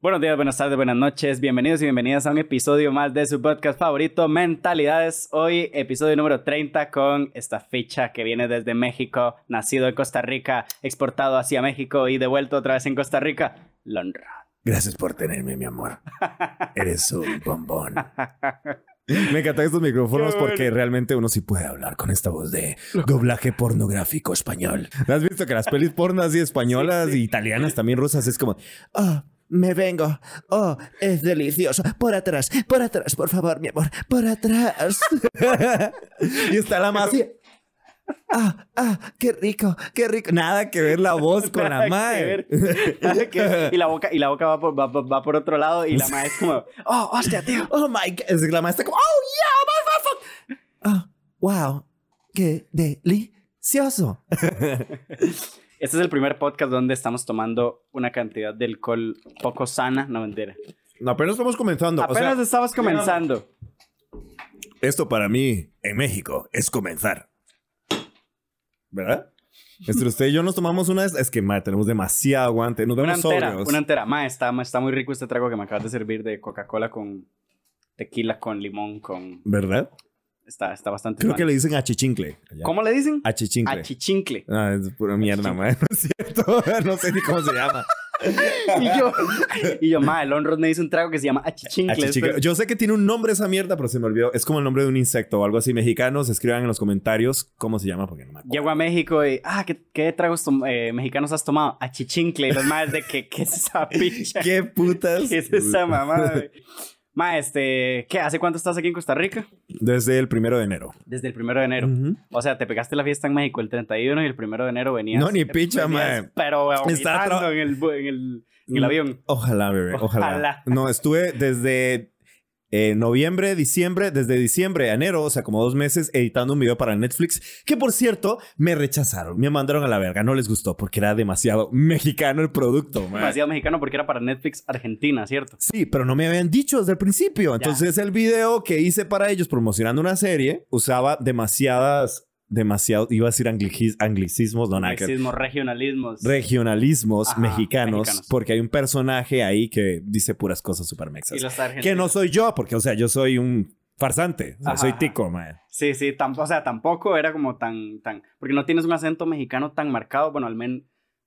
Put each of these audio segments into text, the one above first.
Buenos días, buenas tardes, buenas noches, bienvenidos y bienvenidas a un episodio más de su podcast favorito, Mentalidades. Hoy, episodio número 30 con esta ficha que viene desde México, nacido en Costa Rica, exportado hacia México y devuelto otra vez en Costa Rica, Londra. Gracias por tenerme, mi amor. Eres un bombón. Me encantan estos micrófonos porque realmente uno sí puede hablar con esta voz de doblaje pornográfico español. ¿Has visto que las pelis pornas y españolas y italianas, también rusas, es como, ah, me vengo. Oh, es delicioso. Por atrás, por atrás, por favor, mi amor. Por atrás. y está la más. así, Ah, ah, qué rico, qué rico. Nada que ver la voz con la madre. y la boca, y la boca va, por, va, va por otro lado y la madre es como, oh, hostia, tío. Oh my god. Es que la madre está como, oh yeah, oh, wow, qué delicioso. Este es el primer podcast donde estamos tomando una cantidad de alcohol poco sana, no mentira. No, apenas estamos comenzando. Apenas estamos comenzando. Esto para mí, en México, es comenzar. ¿Verdad? Entre usted y yo nos tomamos una... Es que, madre, tenemos demasiado aguante. Nos vemos una entera, sobrios. una entera. Ma, está, ma, está muy rico este trago que me acabas de servir de Coca-Cola con tequila, con limón, con... ¿Verdad? Está, está bastante Creo mal. que le dicen achichincle. allá. ¿Cómo le dicen? Achichincle. Achichincle. Ah, es pura mierda, madre. No es cierto. No sé ni cómo se llama. y yo, y yo, ma, el Onrod me dice un trago que se llama achichincle. Achichincle. Esto- Yo sé que tiene un nombre esa mierda, pero se me olvidó. Es como el nombre de un insecto o algo así. Mexicanos, escriban en los comentarios cómo se llama porque no me acuerdo. Llego a México y, ah, ¿qué, qué tragos eh, mexicanos has tomado? Achichincle. Y los más de que, ¿qué es esa picha? ¿Qué putas? ¿Qué es esa mamá? Ma, este, ¿qué? ¿Hace cuánto estás aquí en Costa Rica? Desde el primero de enero. Desde el primero de enero. O sea, te pegaste la fiesta en México el 31 y el primero de enero venías. No, ni picha, venías, mae. Pero Estaba vomitando en el, en el, en el avión. Ojalá, bebé. Ojalá. Ojalá. No, estuve desde eh, noviembre, diciembre, desde diciembre a enero, o sea, como dos meses editando un video para Netflix, que por cierto, me rechazaron, me mandaron a la verga, no les gustó porque era demasiado mexicano el producto. man. Demasiado mexicano porque era para Netflix Argentina, ¿cierto? Sí, pero no me habían dicho desde el principio. Entonces el video que hice para ellos promocionando una serie usaba demasiadas, demasiado, iba a decir anglicis- anglicismos, no. Marxismo, regionalismos. regionalismos Ajá, mexicanos, mexicanos. porque hay un personaje ahí que dice puras cosas super mexas. Que no soy yo, porque, o sea, yo soy un farsante. O sea, soy tico, man. Sí, sí, o sea, tampoco era como tan, tan, porque no tienes un acento mexicano tan marcado, bueno, al menos,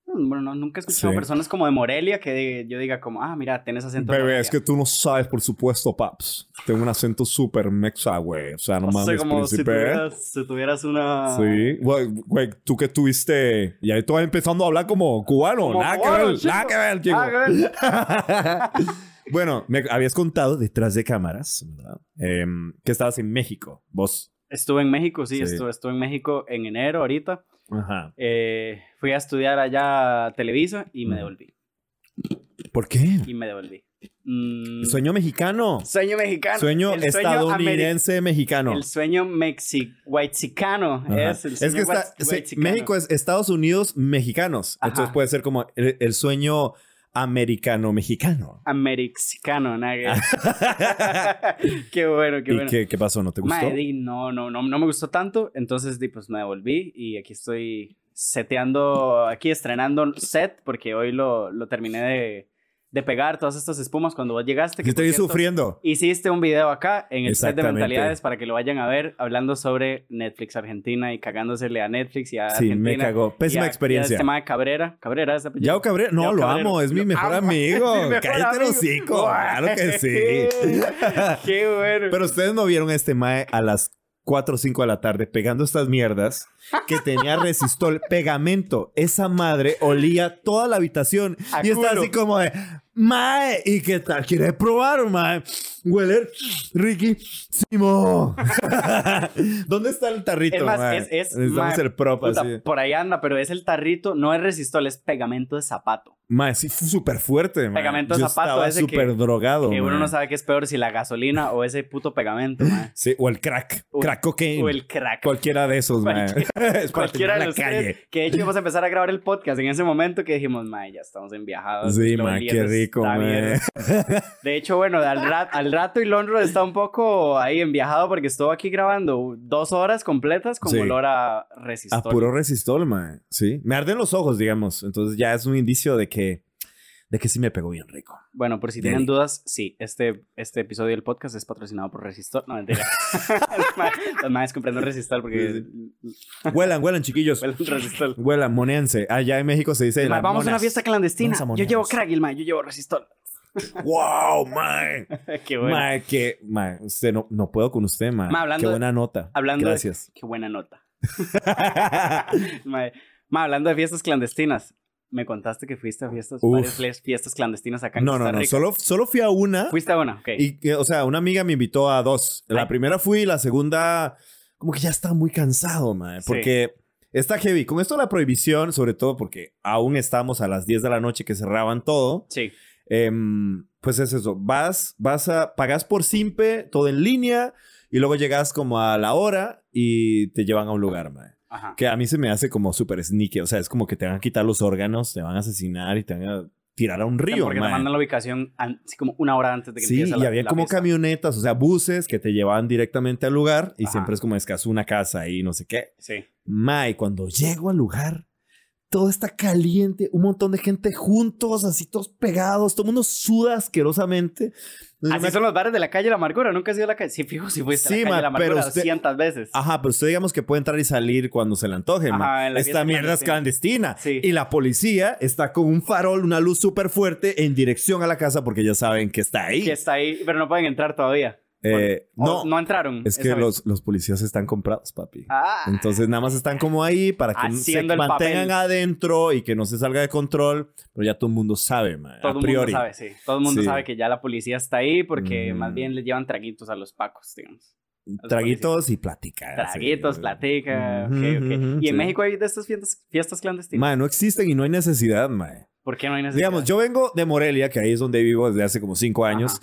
bueno, no, nunca he escuchado Sí. personas como de Morelia que de- yo diga como, ah, mira, tienes acento Bebé, es que tú no sabes, por supuesto, paps. Tengo un acento súper mexa, güey. O sea, no O sea, mames, como si príncipe. tuvieras, si tuvieras una... Sí, güey, güey, tú que tuviste. Y ahí tú vas empezando a hablar como cubano. Como nada cubano, que ver, nada que ver, chico. Ah, güey. bueno, me habías contado detrás de cámaras, ¿verdad? Em, que estabas en México, vos. Estuve en México, sí, Sí. Estuve, estuve en México en enero ahorita. Ajá. Eh, fui a estudiar allá a Televisa y me Mm. devolví. ¿Por qué? Y me devolví. Mm, Sueño mexicano. sueño mexicano. Sueño El estadounidense mexicano. El sueño mexi whitexicano es el Es sueño que está, sí. México es Estados Unidos mexicanos. Ajá. Entonces puede ser como el, el sueño americano-mexicano. Americano, que- Qué bueno, qué ¿Y bueno. qué, qué pasó? ¿No te gustó? No, no, no, no me gustó tanto. Entonces, pues me devolví y aquí estoy seteando, aquí estrenando set porque hoy lo, lo terminé de, de pegar todas estas espumas cuando vos llegaste. que estoy cierto, sufriendo. Hiciste un video acá en el set de mentalidades para que lo vayan a ver hablando sobre Netflix Argentina y cagándosele a Netflix y a Sí, Argentina. me cagó. Pésima a- experiencia. este mae Cabrera. Cabrera es. Yao Cabrera, no, Yao lo Cabrera. amo, es mi mejor amo. amigo. Mi mejor Cállate amigo. los hocico, claro que sí. Qué bueno. Pero ustedes no vieron a este mae a las 4 o 5 de la tarde pegando estas mierdas que tenía resistol, pegamento. Esa madre olía toda la habitación A y culo. así como de, mae, ¿y qué tal? ¿Quieres probar, mae? Hueler riquísimo. ¿Dónde está el tarrito, Es más, mae? es, es Necesitamos mae, el prop puta, así. por ahí anda, pero es el tarrito, no es resistol, es pegamento de zapato. Mae, sí, súper fuerte, mae. Pegamento de Yo zapato ese súper drogado, que uno no sabe qué es peor, si la gasolina o ese puto pegamento, mae. Sí, o el crack. O- crack cocaine. O el crack. Cualquiera de esos, mae. Cualquiera- es Cualquiera de los calle. tres. Que de hecho íbamos a empezar a grabar el podcast en ese momento que dijimos, mae, ya estamos en viajados. Sí, mae, qué ese rico. De hecho, bueno, al, rat- al rato y Lonro está un poco ahí enviajado porque estuvo aquí grabando dos horas completas con Sí. olor a A resistor. puro resistol, mae. Sí. Me arden los ojos, digamos. Entonces ya es un indicio de que, de que sí me pegó bien rico. Bueno, por si tienen dudas, sí, este, este episodio del podcast es patrocinado por Resistor. No, mentira. Los más comprando Resistor porque Huelan, huelan, chiquillos. huelen Resistor. Huelan, monéanse. Allá en México se dice. Ma, vamos a una fiesta clandestina. A Yo llevo crack, el ma, yo llevo Resistor. ¡Wow, mae! Qué bueno. Mae, que. Mae, usted no, no puedo con usted, mae. Ma, hablando Qué buena nota. hablando de- Gracias. Qué buena nota. Ma, ma, hablando de fiestas clandestinas, me contaste que fuiste a fiestas, varias fiestas clandestinas acá en no, Costa no, no. Solo, solo fui a una. Fuiste a una, ok. Y, que, o sea, una amiga me invitó a dos. La Ay. primera fui, la segunda, como que ya estaba muy cansado. Sí. Porque está heavy. Con esto la prohibición, sobre todo porque aún estamos a las 10 de la noche que cerraban todo. Sí. em, pues es eso. Vas, vas a, pagas por Simpe, todo en línea, y luego llegas como a la hora y te llevan a un lugar, man. Ajá. Que a mí se me hace como súper sneaky. O sea, es como que te van a quitar los órganos, te van a asesinar y te van a tirar a un río, Porque te man. mandan la ubicación así como una hora antes de que Sí, empiece y la había la como camionetas, o sea, buses que te llevaban directamente al lugar y Ajá. siempre es como escaso una casa y no sé qué. Sí. Mae, cuando llego al lugar, todo está caliente, un montón de gente juntos, así todos pegados, todo el mundo suda asquerosamente. Así me- son los bares de la calle La Amargura. Nunca has ido a la calle. Sí, fijo, si fuiste Sí, a la calle ma, La Amargura pero usted- 200 veces. Ajá, pero usted digamos que puede entrar y salir cuando se le antoje, Ajá, ma. en Esta mierda es clandestina. Sí. Y la policía está con un farol, una luz súper fuerte en dirección a la casa porque ya saben que está ahí. Que está ahí, pero no pueden entrar todavía. Eh, no, no entraron. es que los, los policías están comprados, papi. Ah, Entonces nada más están como ahí para que se el mantengan papel. adentro y que no se salga de control. Pero ya todo el mundo sabe, man, todo a el priori. mundo sabe, sí. Todo el mundo Sí. sabe que ya la policía está ahí porque Mm. más bien les llevan traguitos a los pacos, digamos. Traguitos y plática. Traguitos, sí. platica, Ujú, ok, ok. ujú, ¿Y en sí. México hay de estas fiestas, fiestas clandestinas? Man, no existen y no hay necesidad, man. ¿Por qué no hay necesidad? Digamos, yo vengo de Morelia, que ahí es donde vivo desde hace como cinco años.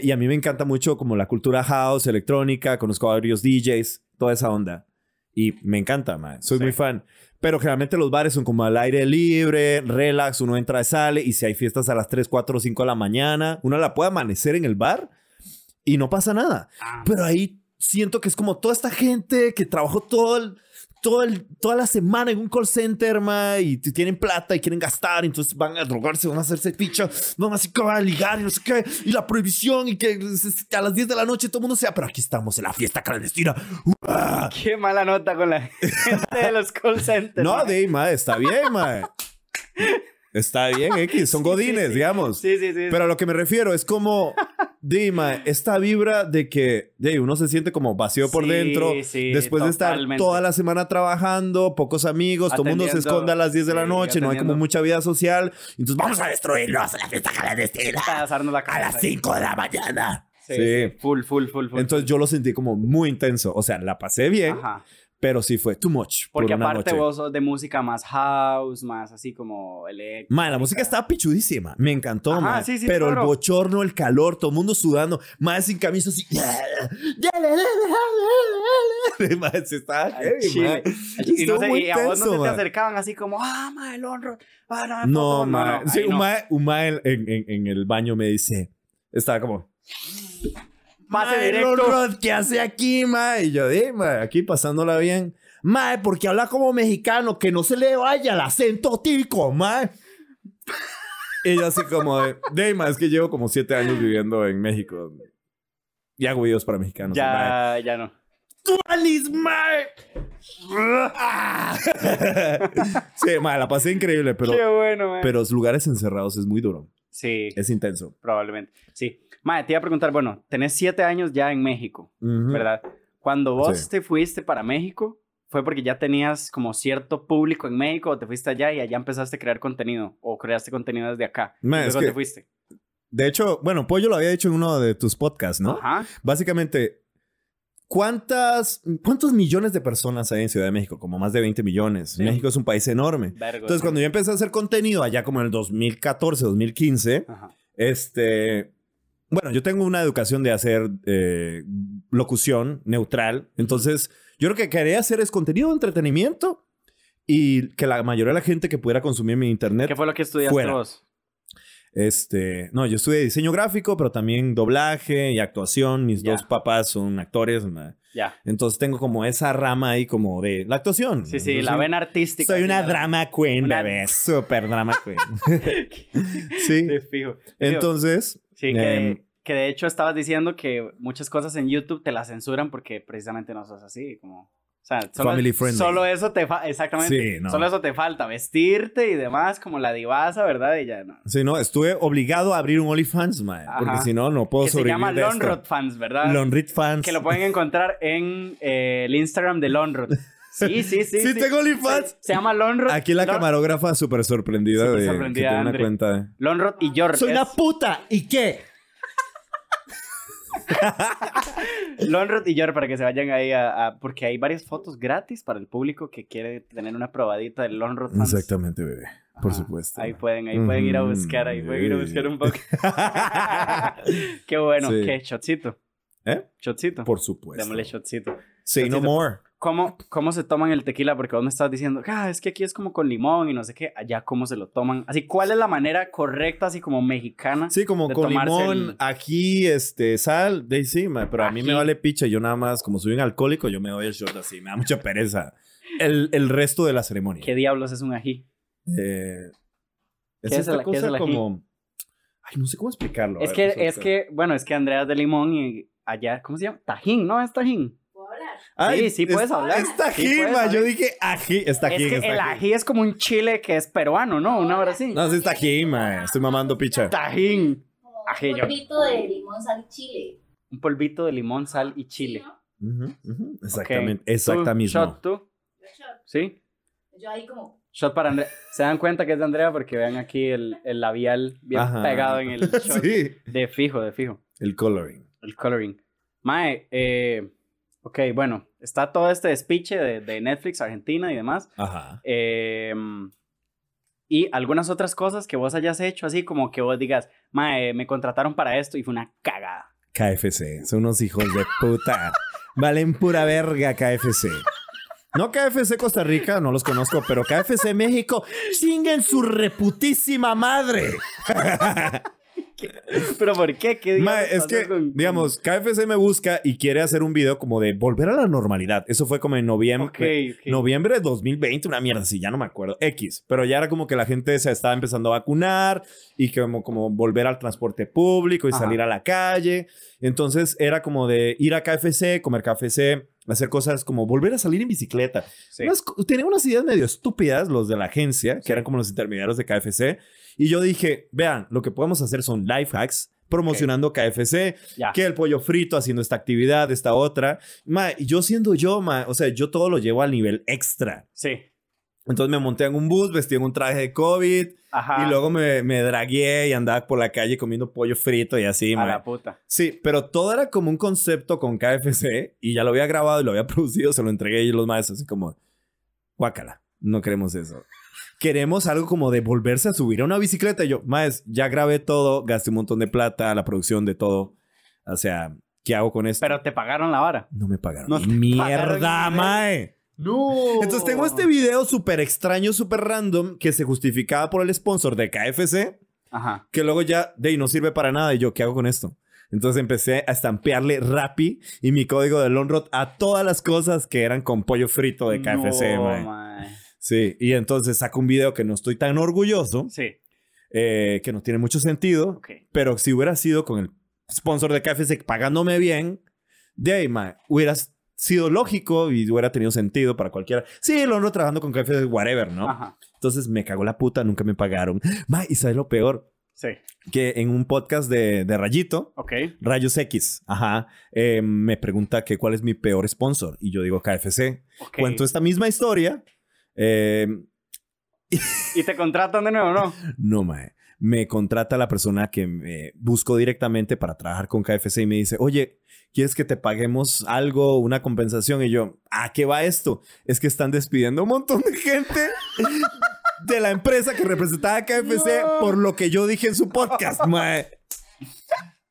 Y a mí me encanta mucho como la cultura house, electrónica, conozco a varios DJs, toda esa onda. Y me encanta, mae. Soy Sí. muy fan. Pero generalmente los bares son como al aire libre, relax, uno entra y sale. Y si hay fiestas a las 3, 4 o 5 de la mañana, uno la puede amanecer en el bar y no pasa nada. Ah, Pero ahí siento que es como toda esta gente que trabajó todo el, todo el, toda la semana en un call center, ma, y tienen plata y quieren gastar, entonces van a drogarse, van a hacerse ficha, van así que van a ligar y no sé qué, y la prohibición y que a las 10 de la noche todo el mundo sea, pero aquí estamos en la fiesta clandestina. ¡Uah! Qué mala nota con la gente de los call centers. No, ahí, ma, está bien, ma. Está bien, X, son Sí, godines, sí. digamos. Sí, sí, sí. Pero a lo que me refiero es como, Dima, esta vibra de que de, uno se siente como vacío por dentro. después de estar toda la semana trabajando, pocos amigos, todo el mundo se esconde a las 10 de la noche, no hay como mucha vida social. Entonces vamos a destruirlos en la fiesta clandestina la a las 5 de la mañana. Sí, Sí. sí. Full, full, full, full. Entonces yo lo sentí como muy intenso. O sea, la pasé bien, Ajá. Pero sí fue too much. por Porque una aparte vos sos de música más house, más así como el Ma, la música estaba pichudísima. Me encantó, Ajá, ma. sí, sí, Pero claro. el bochorno, el calor, todo el mundo sudando. Más sin camisa así. Ma, se estaba heavy, Chile. Y, no sé, muy y a vos no se te acercaban así como, ah, ma, el honro. Ah, no, No, foto". ma. Sí, un no. un ma en, en- en el baño me dice. Estaba como. Pase "Ma, el directo. Rod, ¿Qué hace aquí, ma? Y yo, di, ma, aquí pasándola bien. Ma, porque habla como mexicano, que no se le vaya el acento tico, ma. Y yo así como de, de, ma, es que llevo como siete años viviendo en México. Y hago videos para mexicanos. Ya, ya no. ¡Tuanis, ma! Ah. sí, ma, la pasé increíble, pero, Qué bueno, man. pero los lugares encerrados es muy duro. Sí, Es intenso. probablemente. Sí. Madre, te iba a preguntar, bueno, tenés siete años ya en México. ¿verdad? Cuando vos Sí. te fuiste para México, ¿fue porque ya tenías como cierto público en México o te fuiste allá y allá empezaste a crear contenido o creaste contenido desde acá? Ma, y es que- te fuiste. De hecho, bueno, Pollo lo había dicho en uno de tus podcasts, ¿no? Ajá. Básicamente, ¿cuántas, ¿cuántos millones de personas hay en Ciudad de México? Como más de 20 millones. Sí. México es un país enorme. Vergo, Entonces, sí. cuando yo empecé a hacer contenido allá como en el 2014, 2015, Ajá. este... Bueno, yo tengo una educación de hacer eh, locución neutral. Entonces, yo lo que quería hacer es contenido de entretenimiento y que la mayoría de la gente que pudiera consumir mi internet ¿Qué fue lo que estudiaste Fuera. vos? Este, no, yo estudié diseño gráfico, pero también doblaje y actuación. Mis dos papás son actores. Ya. Entonces tengo como esa rama ahí como de la actuación. Sí, sí, la vena artística. Soy una drama queen, Una- bebé. Super drama queen. sí. Fijo. Entonces, Sí, que, em, que de hecho estabas diciendo que muchas cosas en YouTube te las censuran porque precisamente no sos así, como... Sea, solo, Family friendly. solo eso te falta, exactamente. Sí, no. Solo eso te falta, vestirte y demás, como la divasa, ¿verdad? Y ya no. sí, no, estuve obligado a abrir un OnlyFans, mae, porque si no, no puedo Que se sobrevivir llama de esto. Lonrod Fans, ¿verdad? Lonrod Fans. Que lo pueden encontrar en eh, el Instagram de Lonrod. Sí, sí, sí. Sí, tengo OnlyFans. Se, se llama Lonrod. Aquí la Lon- camarógrafa súper sorprendida Súper de sorprendida, que tiene una cuenta. de- Lonrod y Yor. Soy una puta. ¿Y qué? Lonrod y Yor para que se vayan ahí a, a- Porque hay varias fotos gratis para el público que quiere tener una probadita del Lonrod. Exactamente, bebé. Por Ajá. supuesto. Ahí pueden, ahí pueden ir a buscar, ahí pueden ir a buscar un poco. qué bueno, Sí. qué shotcito. ¿Eh? Shotcito. Por supuesto. Démosle shotcito. Say no more. ¿Cómo, ¿Cómo se toman el tequila? Porque vos me estás diciendo, ah, es que aquí es como con limón y no sé qué. Allá, ¿cómo se lo toman? Así, ¿cuál es la manera correcta, así como mexicana? Sí, como de con limón, el- ají, este, sal, de encima. Pero a mí me vale picha. Yo nada más, como soy un alcohólico, yo me doy el shot así. Me da mucha pereza. El, el resto de la ceremonia. ¿Qué diablos es un ají? Eh, es ¿Qué es es cosa el ají? como... Ay, no sé cómo explicarlo. Es ver, que, es que, bueno, es que Andrea es de limón y allá, ¿cómo se llama? Tajín, ¿no? Es tajín. Ay, sí, puedes es- hablar. Es Sí puedes hablar. Yo dije ají. Es tajín, es que el ají es como un chile que es peruano, ¿no? Una hora así. No, sí es tajín, ma. Estoy mamando picha. Tajín. Ají, un polvito de limón, sal y chile. Un polvito de limón, sal y chile. Exactamente. ¿Tú, Exacta mismo. Shot, tú. ¿sí? Yo ahí como... Shot para Andrea. Se dan cuenta que es de Andrea porque vean aquí el, el labial bien Ajá. pegado en el shot. sí. De fijo, de fijo. El coloring. El coloring. Mae, eh, ok, bueno, está todo este despiche de, de Netflix, Argentina y demás. Ajá. Eh, y algunas otras cosas que vos hayas hecho, así como que vos digas, Mae, me contrataron para esto y fue una cagada. KFC. Son unos hijos de puta. Valen pura verga KFC. No KFC Costa Rica, no los conozco, pero KFC México, chinguen su reputísima madre. ¿Pero por qué? ¿Qué Ma, es que, con- digamos, KFC me busca y quiere hacer un video como de volver a la normalidad. Eso fue como en noviembre. Ok, ok. Noviembre de 2020, una mierda así, ya no me acuerdo. X. Pero ya era como que la gente se estaba empezando a vacunar y como, como volver al transporte público y Ajá. salir a la calle. Entonces era como de ir a KFC, comer KFC, hacer cosas como volver a salir en bicicleta. Sí. Unas co- tenían unas ideas medio estúpidas los de la agencia, que Sí. eran como los intermediarios de KFC. Y yo dije, vean, lo que podemos hacer son life hacks promocionando KFC, Ya. que el pollo frito haciendo esta actividad, esta otra. Ma, y yo siendo yo, ma, o sea, yo todo lo llevo al nivel extra. Sí. Entonces me monté en un bus, vestí en un traje de COVID Ajá. y luego me, me dragué y andaba por la calle comiendo pollo frito y así, A ma. la puta. Sí, pero todo era como un concepto con KFC y ya lo había grabado y lo había producido, se lo entregué y los maestros así como, guácala, no queremos eso. Queremos algo como de volverse a subir a una bicicleta. Y yo, maes, ya grabé todo, gasté un montón de plata, la producción de todo. O sea, ¿qué hago con esto? Pero te pagaron la vara. no me pagaron. No ¡Mierda, pagaron mae! No. Entonces tengo este video súper extraño, súper random, que se justificaba por el sponsor de KFC Ajá. que luego ya de ahí no sirve para nada. Y yo, ¿qué hago con esto? Entonces empecé a estampearle Rappi y mi código de Lonrod a todas las cosas que eran con pollo frito de KFC, No, mae. Sí, y entonces saco un video que no estoy tan orgulloso, Sí. eh, que no tiene mucho sentido, Ok. pero si hubiera sido con el sponsor de KFC pagándome bien, de ahí, mae, hubiera sido lógico y hubiera tenido sentido para cualquiera. Sí, Lonrod trabajando con KFC, whatever, ¿no? Ajá. Entonces me cagó la puta, nunca me pagaron. Mae, y sabes lo peor, Sí. que en un podcast de, de Rayito, Ok. Rayos X, ajá, eh, me pregunta que cuál es mi peor sponsor. Y yo digo KFC. ok. Cuento esta misma historia. Eh, ¿Y te contratan de nuevo, no? no, mae. Me contrata la persona que me busco directamente para trabajar con KFC y me dice, oye, ¿quieres que te paguemos algo, una compensación? Y yo, ¿a qué va esto? Es que están despidiendo a un montón de gente de la empresa que representaba a KFC No. por lo que yo dije en su podcast, mae.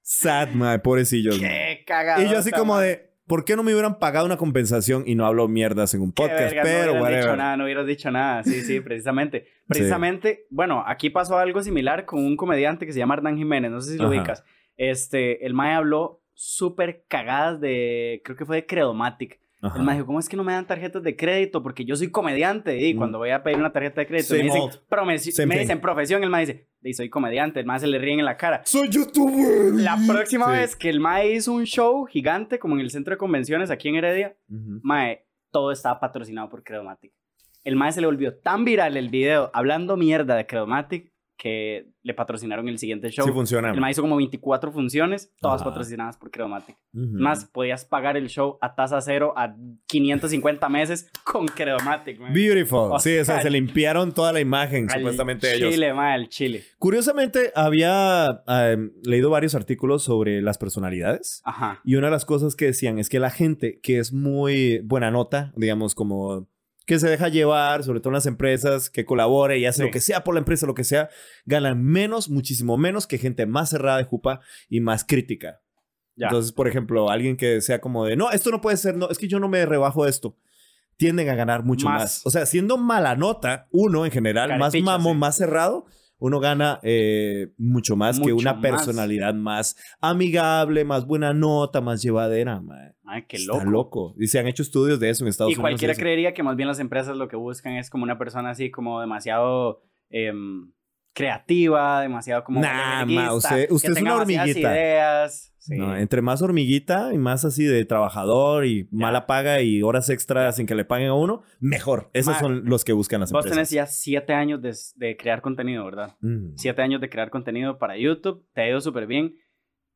Sad, mae, pobrecillos. Qué cagado. Y yo así como de, ¿Por qué no me hubieran pagado una compensación y no hablo mierdas en un podcast? verga, pero, no hubieras dicho nada, no hubieras dicho nada. Sí, sí, precisamente. Precisamente, bueno, aquí pasó algo similar con un comediante que se llama Hernán Jiménez, no sé si lo Ajá. ubicas. Este, el Mae habló súper cagadas de, creo que fue de Credomatic. Ajá. El dijo, ¿cómo es que no me dan tarjetas de crédito? Porque yo soy comediante. Y Mm. cuando voy a pedir una tarjeta de crédito, Same me dicen, old. "Promesi- Same me dicen profesión, el Mae dice, y soy comediante. El Mae se le ríen en la cara. Soy youtuber. La próxima Sí. vez que el Mae hizo un show gigante, como en el centro de convenciones aquí en Heredia, Ujú. Mae, todo estaba patrocinado por Credomatic. El Mae se le volvió tan viral el video hablando mierda de Credomatic que le patrocinaron el siguiente show. Sí funciona. el Mae hizo como 24 funciones, todas Ajá. patrocinadas por Credomatic. Ujú. Más, podías pagar el show a tasa cero a 550 meses con Credomatic, mae. Beautiful. O sí, o sea, se limpiaron toda la imagen, Al supuestamente ellos. Chile, mae, al Chile. Curiosamente, había eh, leído varios artículos sobre las personalidades. Ajá. Y una de las cosas que decían es que la gente que es muy buena nota, digamos, como que se deja llevar, sobre todo en las empresas, que colabore y hace Sí. lo que sea por la empresa, lo que sea, ganan menos, muchísimo menos que gente más cerrada de jupa y más crítica. Ya. Entonces, por ejemplo, alguien que sea como de, no, esto no puede ser, no, es que yo no me rebajo esto. Tienden a ganar mucho Más. más. O sea, siendo mala nota, uno en general, más mamón, sí. más cerrado, uno gana eh, mucho más que una más. personalidad más amigable, más buena nota, más llevadera. Ay, qué Está loco. loco. Y se han hecho estudios de eso en Estados Y Unidos. cualquiera eso. creería que más bien las empresas lo que buscan es como una persona así como demasiado em, creativa, demasiado como... Nah, ma, usted- usted es una hormiguita. ideas. Sí. No, entre más hormiguita y más así de trabajador y mala paga y horas extras sin que le paguen a uno, mejor. Esos Ma, son los que buscan las Vos empresas. tenés ya siete años de, de crear contenido, ¿verdad? Mm. Siete años de crear contenido para YouTube, te ha ido súper bien.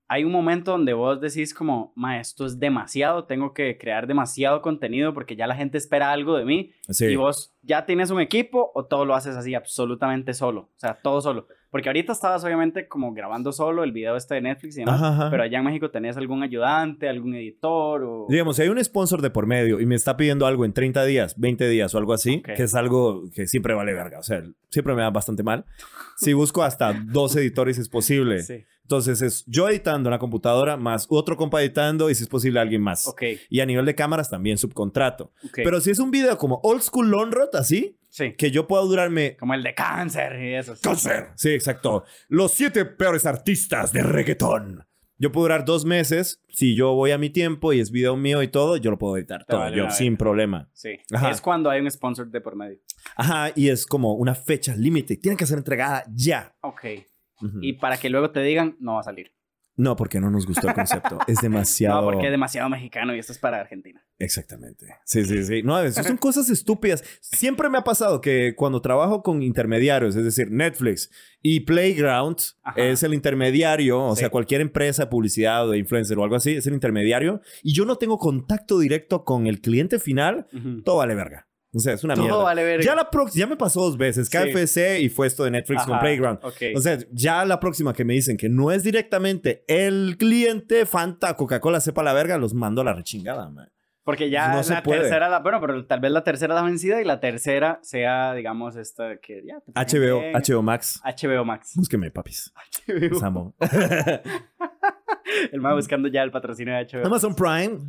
Hay un momento donde vos decís como, ma, esto es demasiado, tengo que crear demasiado contenido porque ya la gente espera algo de mí. Sí. Y vos ya tienes un equipo o todo lo haces así absolutamente solo. O sea, todo solo. Porque ahorita estabas obviamente como grabando solo el video este de Netflix y demás. Ajá, ajá. Pero allá en México tenés algún ayudante, algún editor o... Digamos, si hay un sponsor de por medio y me está pidiendo algo en 30 días, 20 días o algo así, Ok. que es algo que siempre vale verga. O sea, siempre me da bastante mal. Si busco hasta dos editores es posible. Sí. Entonces es yo editando en la computadora más otro compa editando y si es posible alguien más. Ok. Y a nivel de cámaras también subcontrato. ok. Pero si es un video como old school Lonrot así, Sí. que yo puedo durarme Como el de cáncer y eso. sí. Cáncer. Sí, exacto. Los siete peores artistas de reggaetón. Yo puedo durar dos meses. Si yo voy a mi tiempo y es video mío y todo, yo lo puedo editar todo vale yo, sin problema. Sí. Ajá. Es cuando hay un sponsor de por medio. Ajá, y es como una fecha límite. Tiene que ser entregada ya. Ok. Y para que luego te digan, no va a salir. No, porque no nos gustó el concepto. es demasiado. No, porque es demasiado mexicano y esto es para Argentina. Exactamente. Sí, sí, sí. No, eso son cosas estúpidas. Siempre me ha pasado que cuando trabajo con intermediarios, es decir, Netflix y Playground Ajá. es el intermediario, o Sí. sea, cualquier empresa, de publicidad o de influencer o algo así, es el intermediario y yo no tengo contacto directo con el cliente final, Ujú. todo vale verga. O sea, es una mierda. Todo vale ver. Ya la prox- ya me pasó dos veces, Sí. KFC y fue esto de Netflix con Playground. ok. O sea, ya la próxima que me dicen que no es directamente el cliente, Fanta, Coca-Cola, sepa la verga, los mando a la rechingada, man. Porque ya No se la puede. tercera, la, bueno, pero tal vez la tercera la vencida y la tercera sea, digamos, esta que ya. HBO, bien. HBO Max. HBO Max. Búsqueme, papis. HBO. El más buscando ya el patrocinio de HBO. Amazon Prime.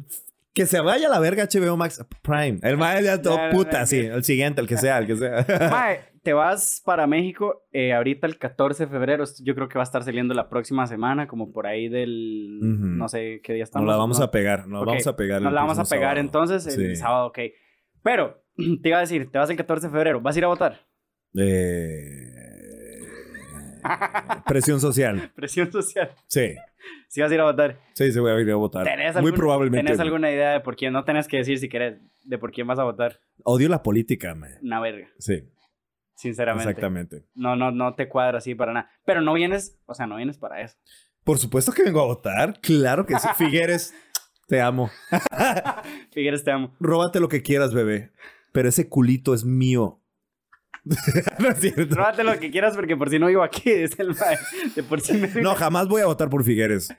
Que se vaya a la verga HBO Max Prime. El mae ya todo puta, sí. El siguiente, el que sea, el que sea. Mae, te vas para México eh, ahorita el 14 de febrero. Yo creo que va a estar saliendo la próxima semana, como por ahí del. No sé qué día estamos. Nos la vamos ¿no? a pegar. Nos vamos a pegar. Nos la vamos a pegar sábado. entonces el Sí. sábado, ok. Pero, te iba a decir, te vas el 14 de febrero. ¿Vas a ir a votar? Eh, Presión social. Presión social. Sí. Si vas a ir a votar. Sí, se voy a ir a votar. ¿Tenés Muy algún- probablemente. ¿Tenés alguna idea de por quién? No tenés que decir si querés de por quién vas a votar. Odio la política, man. Una verga, Sí, sinceramente. exactamente. No, no, no te cuadra así para nada. Pero no vienes, o sea, no vienes para eso. Por supuesto que vengo a votar. Claro que sí. Figueres, te amo. Figueres, te amo. Róbate lo que quieras, bebé. Pero ese culito es mío. no es cierto. Róbate lo que quieras porque por si no vivo aquí, es el. De por si me... No, jamás voy a votar por Figueres.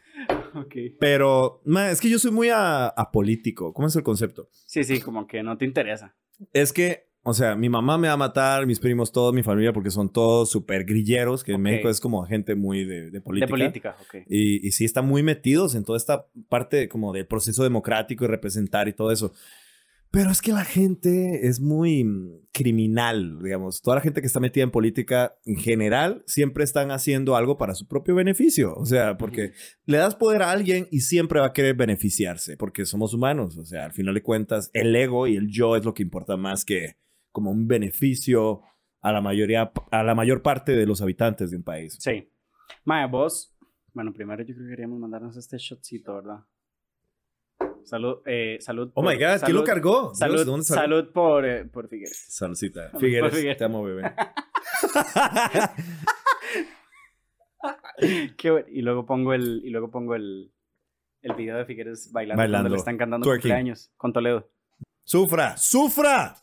Ok. Pero, ma, es que yo soy muy a- apolítico. ¿Cómo es el concepto? Sí, sí, como que no te interesa. Es que O sea, mi mamá me va a matar, mis primos, toda mi familia, porque son todos súper grilleros, que en. México es como gente muy de, de política. De política, ok. Y, y sí están muy metidos en toda esta parte como del proceso democrático y representar y todo eso. Pero es que la gente es muy mm, criminal, digamos. Toda la gente que está metida en política en general siempre están haciendo algo para su propio beneficio. O sea, porque le das poder a alguien y siempre va a querer beneficiarse, porque somos humanos. O sea, al final de cuentas, el ego y el yo es lo que importa más que como un beneficio a la mayoría, a la mayor parte de los habitantes de un país. Sí. Mae, vos. Bueno, primero yo creo que queríamos mandarnos este shotcito, ¿verdad? Salud, eh, salud. Oh por- my God, ¿quién lo cargó? Dios, Salud, salud por, eh, por Figueres. Saludcita. Por Figueres, Figueres. te amo, bebé. Qué bueno. Y luego pongo el, y luego pongo el, el video de Figueres bailando, cuando le están cantando Twerking. cumpleaños con Toledo. ¡Sufra! ¡Sufra!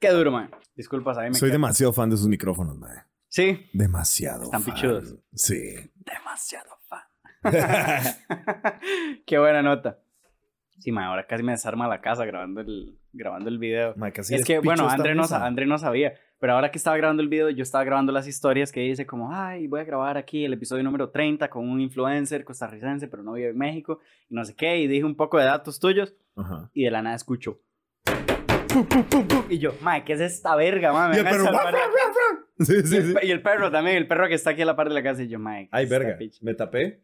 Qué duro, man. Disculpas, a mí me Soy demasiado fan de sus micrófonos, mae. Sí. Demasiado Están fan. pichudos. Sí. Demasiado. Qué buena nota. Sí, man, ahora casi me desarma la casa grabando el, grabando el video. Mae, casi es que, bueno, André no, André no sabía, pero ahora que estaba grabando el video, yo estaba grabando las historias que dice como, ay, voy a grabar aquí el episodio número 30 con un influencer costarricense, pero no vive en México, y no sé qué, y dije un poco de datos tuyos, Ajá. y de la nada escucho. pu, pu, pu, Y yo, mae, ¿qué es esta verga? Me Y el perro, salvar de aquí". Sí, Y el sí. pe- Y el perro también, el perro que está aquí a la parte de la casa, y yo. ¿qué Ay, verga. picha?" Me tapé.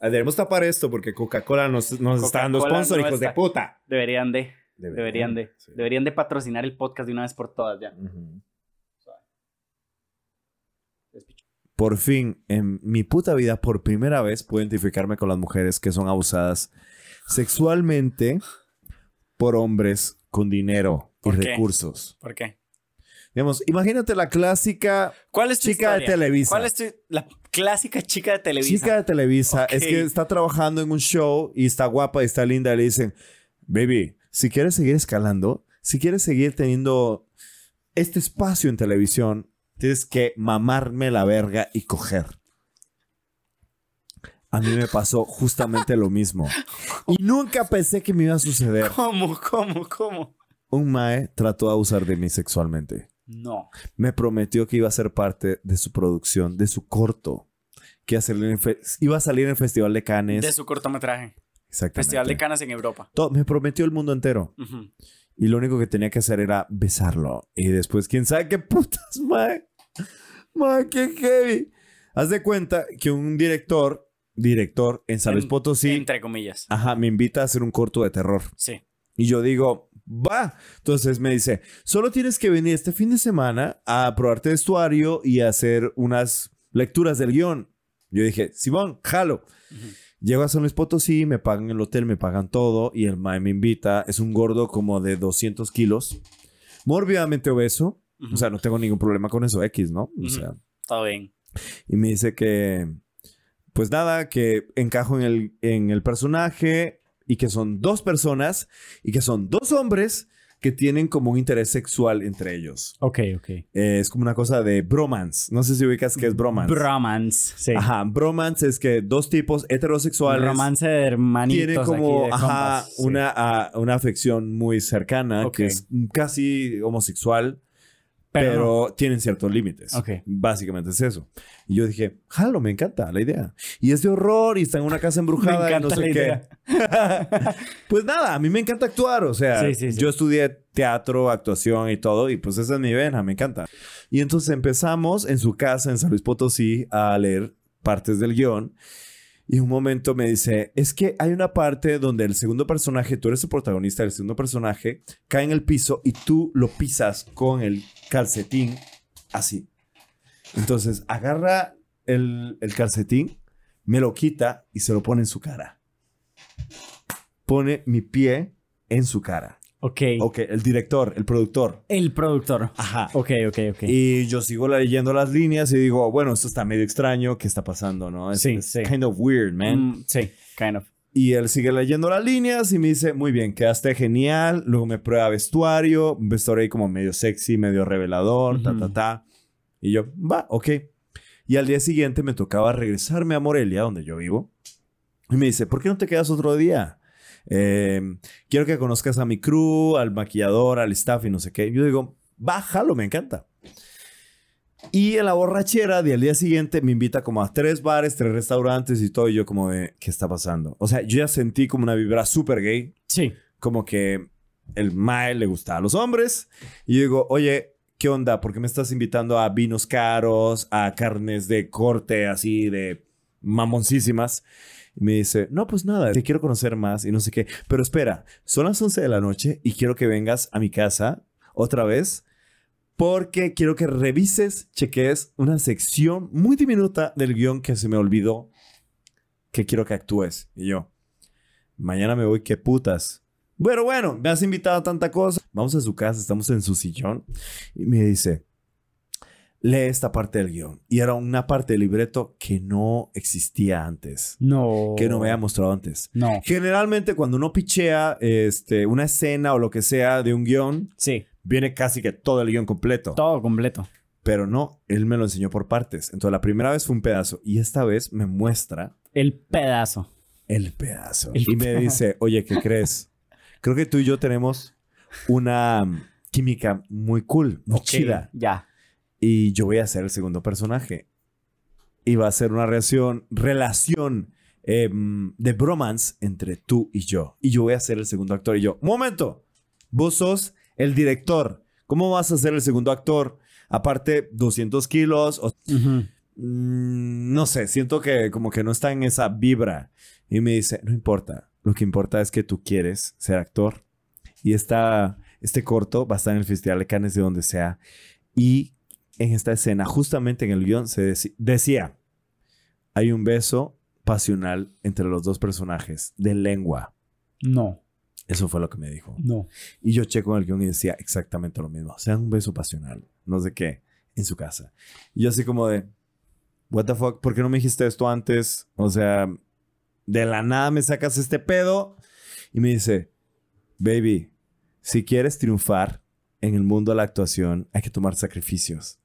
Debemos tapar esto porque Coca-Cola nos, nos está dando sponsor, no hijos de puta. Deberían de, deberían de, Sí. deberían de patrocinar el podcast de una vez por todas ya. Por fin, en mi puta vida, por primera vez, puedo identificarme con las mujeres que son abusadas sexualmente por hombres con dinero y recursos. ¿Por qué? Digamos, imagínate la clásica ¿Cuál es tu chica de? Televisa. ¿Cuál es tu, la clásica chica de Televisa? Chica de Televisa es que está trabajando en un show y está guapa y está linda. Y le dicen, baby, si quieres seguir escalando, si quieres seguir teniendo este espacio en televisión, tienes que mamarme la verga y coger. A mí me pasó justamente lo mismo. Y nunca pensé que me iba a suceder. ¿Cómo, cómo, cómo? Un mae trató de abusar de mí sexualmente. No. Me prometió que iba a ser parte de su producción, de su corto. Que iba a salir en, iba a salir en el Festival de Cannes. De su cortometraje. Exactamente. Festival de Canas en Europa. Todo- me prometió el mundo entero. Y lo único que tenía que hacer era besarlo. Y después, quién sabe qué putas, mae. Mae, qué heavy. Haz de cuenta que un director, director en San Luis En- Potosí, Entre comillas. ajá, me invita a hacer un corto de terror. Sí. Y yo digo, va. Entonces me dice, solo tienes que venir este fin de semana a probarte vestuario y hacer unas lecturas del guion. Yo dije, Simón, jalo. Ujú. Llego a San Luis Potosí, me pagan el hotel, me pagan todo y el mae me invita. Es un gordo como de 200 kilos, mórbidamente obeso. O sea, no tengo ningún problema con eso, X, ¿no? O sea, Todo bien. y me dice que, pues nada, que encajo en el, en el personaje y que son dos personas y que son dos hombres que tienen como un interés sexual entre ellos. Ok, ok. Eh, es como una cosa de bromance. No sé si ubicas qué es bromance. Bromance. Sí. Ajá, bromance es que dos tipos heterosexuales Romance de hermanitos. tienen aquí como de ajá, compas, sí. una, ah, una afección muy cercana que es casi homosexual, Pero, tienen ciertos límites. Ok. Básicamente es eso. Y yo dije, jalo, me encanta la idea. Y es de horror y está en una casa embrujada Me y no sé la qué. idea. pues nada, a mí me encanta actuar. O sea, Sí, sí, sí. yo estudié teatro, actuación y todo. Y pues esa es mi vena, me encanta. Y entonces empezamos en su casa en San Luis Potosí a leer partes del guion. Y un momento me dice, es que hay una parte donde el segundo personaje, tú eres el protagonista, el segundo personaje cae en el piso y tú lo pisas con el calcetín así. Entonces agarra el, el calcetín, me lo quita y se lo pone en su cara. Pone mi pie en su cara. Ok. Ok, el director, el productor. El productor. Ajá. Ok, ok, ok. Y yo sigo leyendo las líneas y digo, bueno, esto está medio extraño, ¿qué está pasando? ¿no? Es, Sí, sí. kind of weird, man. Mm, sí, kind of. Y él sigue leyendo las líneas y me dice, muy bien, quedaste genial. Luego me prueba vestuario, un vestuario ahí como medio sexy, medio revelador, ta, ta, ta. Y yo, va, ok. Y al día siguiente me tocaba regresarme a Morelia, donde yo vivo. Y me dice, ¿por qué no te quedas otro día? eh, quiero que conozcas a mi crew, al maquillador, al staff y no sé qué. Yo digo, bájalo, me encanta. Y en la borrachera del día siguiente me invita como a tres bares, tres restaurantes y todo. Y yo como de, ¿qué está pasando? O sea, yo ya sentí como una vibra súper gay. Sí. Como que el mae le gustaba a los hombres. Y yo digo, oye, ¿qué onda? ¿Por qué me estás invitando a vinos caros, a carnes de corte así de mamoncísimas? Y me dice, no, pues nada, te quiero conocer más y no sé qué. Pero espera, son las 11 de la noche y quiero que vengas a mi casa otra vez porque quiero que revises, cheques una sección muy diminuta del guion que se me olvidó que quiero que actúes. Y yo, mañana me voy, qué putas. Bueno, bueno, me has invitado a tanta cosa. Vamos a su casa, estamos en su sillón. Y me dice, lee esta parte del guion. Y era una parte del libreto que no existía antes. No. Que no me había mostrado antes. No. Generalmente cuando uno pichea este, una escena o lo que sea de un guion, Sí. viene casi que todo el guion completo. Todo completo. Pero no, él me lo enseñó por partes. Entonces la primera vez fue un pedazo y esta vez me muestra El pedazo. el pedazo. El y me dice, oye, ¿qué crees? Creo que tú y yo tenemos una mm, química muy cool, muy chida. Ya. Y yo voy a ser el segundo personaje. Y va a ser una relación, relación em, de bromance entre tú y yo. Y yo voy a ser el segundo actor. Y yo, momento, vos sos el director. ¿Cómo vas a ser el segundo actor? Aparte, 200 kilos. o-. Mm, no sé, siento que como que no está en esa vibra. Y me dice, no importa, lo que importa es que tú quieres ser actor. Y esta, este corto va a estar en el Festival de Cannes de donde sea. Y en esta escena, justamente en el guion, se decía, hay un beso pasional entre los dos personajes de lengua. No. Eso fue lo que me dijo. No. Y yo checo en el guion y decía exactamente lo mismo. O sea, un beso pasional, no sé qué, en su casa. Y yo así como de, what the fuck, ¿por qué no me dijiste esto antes? O sea, de la nada me sacas este pedo. Y me dice, baby, si quieres triunfar en el mundo de la actuación, hay que tomar sacrificios.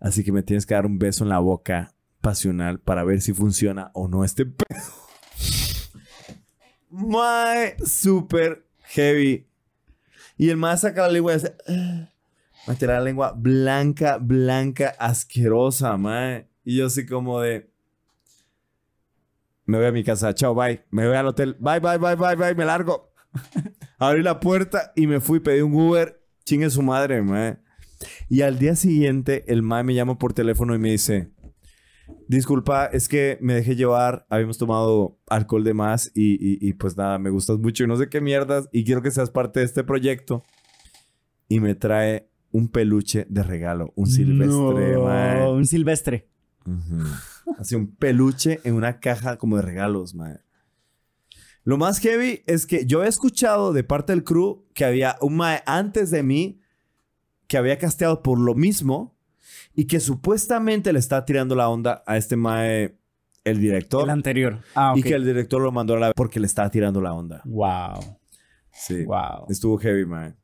Así que me tienes que dar un beso en la boca pasional para ver si funciona o no este pedo. Mae, super heavy. Y el más saca la lengua y hace. "Ah". Mae, la lengua blanca, blanca, asquerosa, mae. Y yo así como de. Me voy a mi casa, chao, bye. Me voy al hotel, bye, bye, bye, bye, bye, me largo. Abrí la puerta y me fui, pedí un Uber. Chingue su madre, mae. Y al día siguiente, el mae me llama por teléfono y me dice: Disculpa, es que me dejé llevar. Habíamos tomado alcohol de más y, y- y, pues nada, me gustas mucho y no sé qué mierdas. Y quiero que seas parte de este proyecto. Y me trae un peluche de regalo, un silvestre, No, mae. Un silvestre. Así un peluche en una caja como de regalos, mae. Lo más heavy es que yo he escuchado de parte del crew que había un mae antes de mí que había casteado por lo mismo y que supuestamente le está tirando la onda a este mae, el director, El anterior. Ah, y que el director lo mandó a la porque le estaba tirando la onda. Wow. Sí. Wow. Estuvo heavy, mae.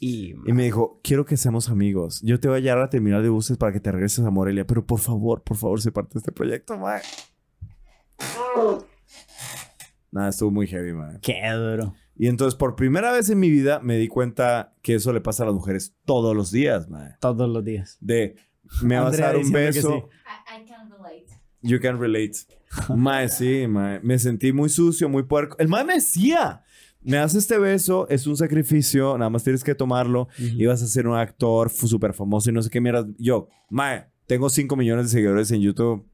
Y... Y me dijo, quiero que seamos amigos. Yo te voy a llevar a la terminal de buses para que te regreses a Morelia. Pero por favor, por favor, sé parte de este proyecto, mae. Nada, estuvo muy heavy, mae. Qué duro. Y entonces, por primera vez en mi vida, me di cuenta que eso le pasa a las mujeres todos los días, mae. Todos los días. De, me vas a dar un beso. sí. I, I can relate. You can relate. Mae, sí, mae. Me sentí muy sucio, muy puerco. El mae me decía, me das este beso, es un sacrificio, nada más tienes que tomarlo. Ujú. Ibas a ser un actor súper famoso y no sé qué mierda. Yo, mae, tengo 5 millones de seguidores en YouTube.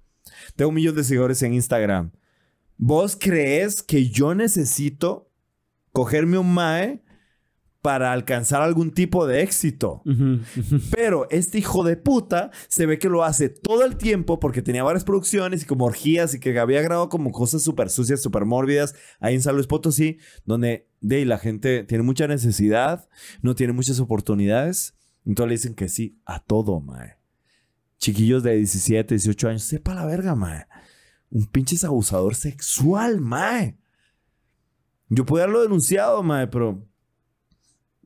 Tengo un millón de seguidores en Instagram. ¿Vos crees que yo necesito cogerme un mae para alcanzar algún tipo de éxito? Pero este hijo de puta se ve que lo hace todo el tiempo porque tenía varias producciones y como orgías y que había grabado como cosas súper sucias, súper mórbidas ahí en San Luis Potosí, donde de ahí la gente tiene mucha necesidad, no tiene muchas oportunidades. Entonces le dicen que sí a todo, mae. Chiquillos de 17, 18 años, sepa la verga, mae. Un pinche abusador sexual, mae. Yo pude haberlo denunciado, mae, pero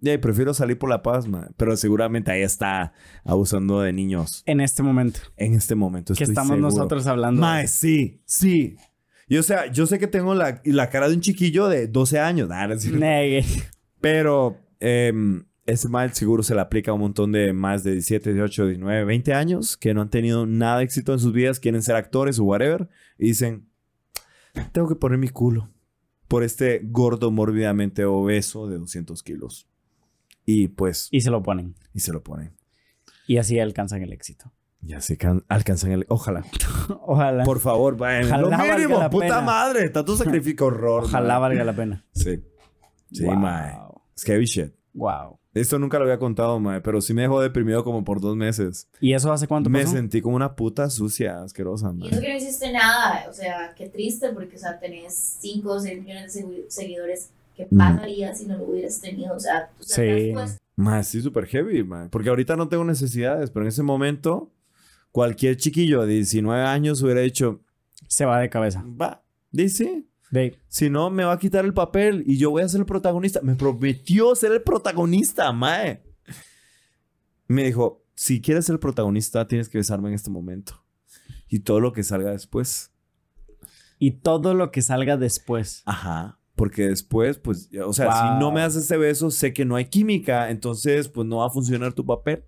ya, prefiero salir por la paz, mae. Pero seguramente ahí está abusando de niños En este momento. en este momento. Que estamos seguro. nosotros hablando. Mae, sí, sí. Y o sea, yo sé que tengo la, la cara de un chiquillo de 12 años. Nah, no. Negue. Pero em, ese mal seguro se le aplica a un montón de más de 17, 18, 19, 20 años que no han tenido nada de éxito en sus vidas, quieren ser actores o whatever, y dicen, tengo que poner mi culo por este gordo mórbidamente obeso de 200 kilos. Y pues, Y se lo ponen. y se lo ponen. Y así alcanzan el éxito. Se can- alcanzan el... Ojalá. Ojalá. Por favor, vayan. Ojalá Lo valga mínimo, la puta pena. madre. Tanto sacrificio horror. Ojalá valga la pena. Sí. Sí, Wow. mae. Es heavy shit. Wow. Esto nunca lo había contado, mae, pero sí me dejó deprimido como por dos meses. ¿Y eso hace cuánto Me pasó? sentí como una puta sucia, asquerosa, Y eso mae. que no hiciste nada, o sea, qué triste porque, o sea, tenés 5 o 6 millones de segui- seguidores. ¿Qué Mm. pasaría si no lo hubieras tenido? O sea, tú Sí. pues, Mae, sí, súper heavy, mae. Porque ahorita no tengo necesidades, pero en ese momento, cualquier chiquillo de 19 años hubiera dicho, Se va de cabeza. va, dice, De, si no, me va a quitar el papel y yo voy a ser el protagonista. Me prometió ser el protagonista, mae. Me dijo, si quieres ser el protagonista, tienes que besarme en este momento. Y todo lo que salga después. y todo lo que salga después. Ajá. Porque después, pues, o sea, Wow. si no me das ese beso, sé que no hay química, entonces, pues no va a funcionar tu papel.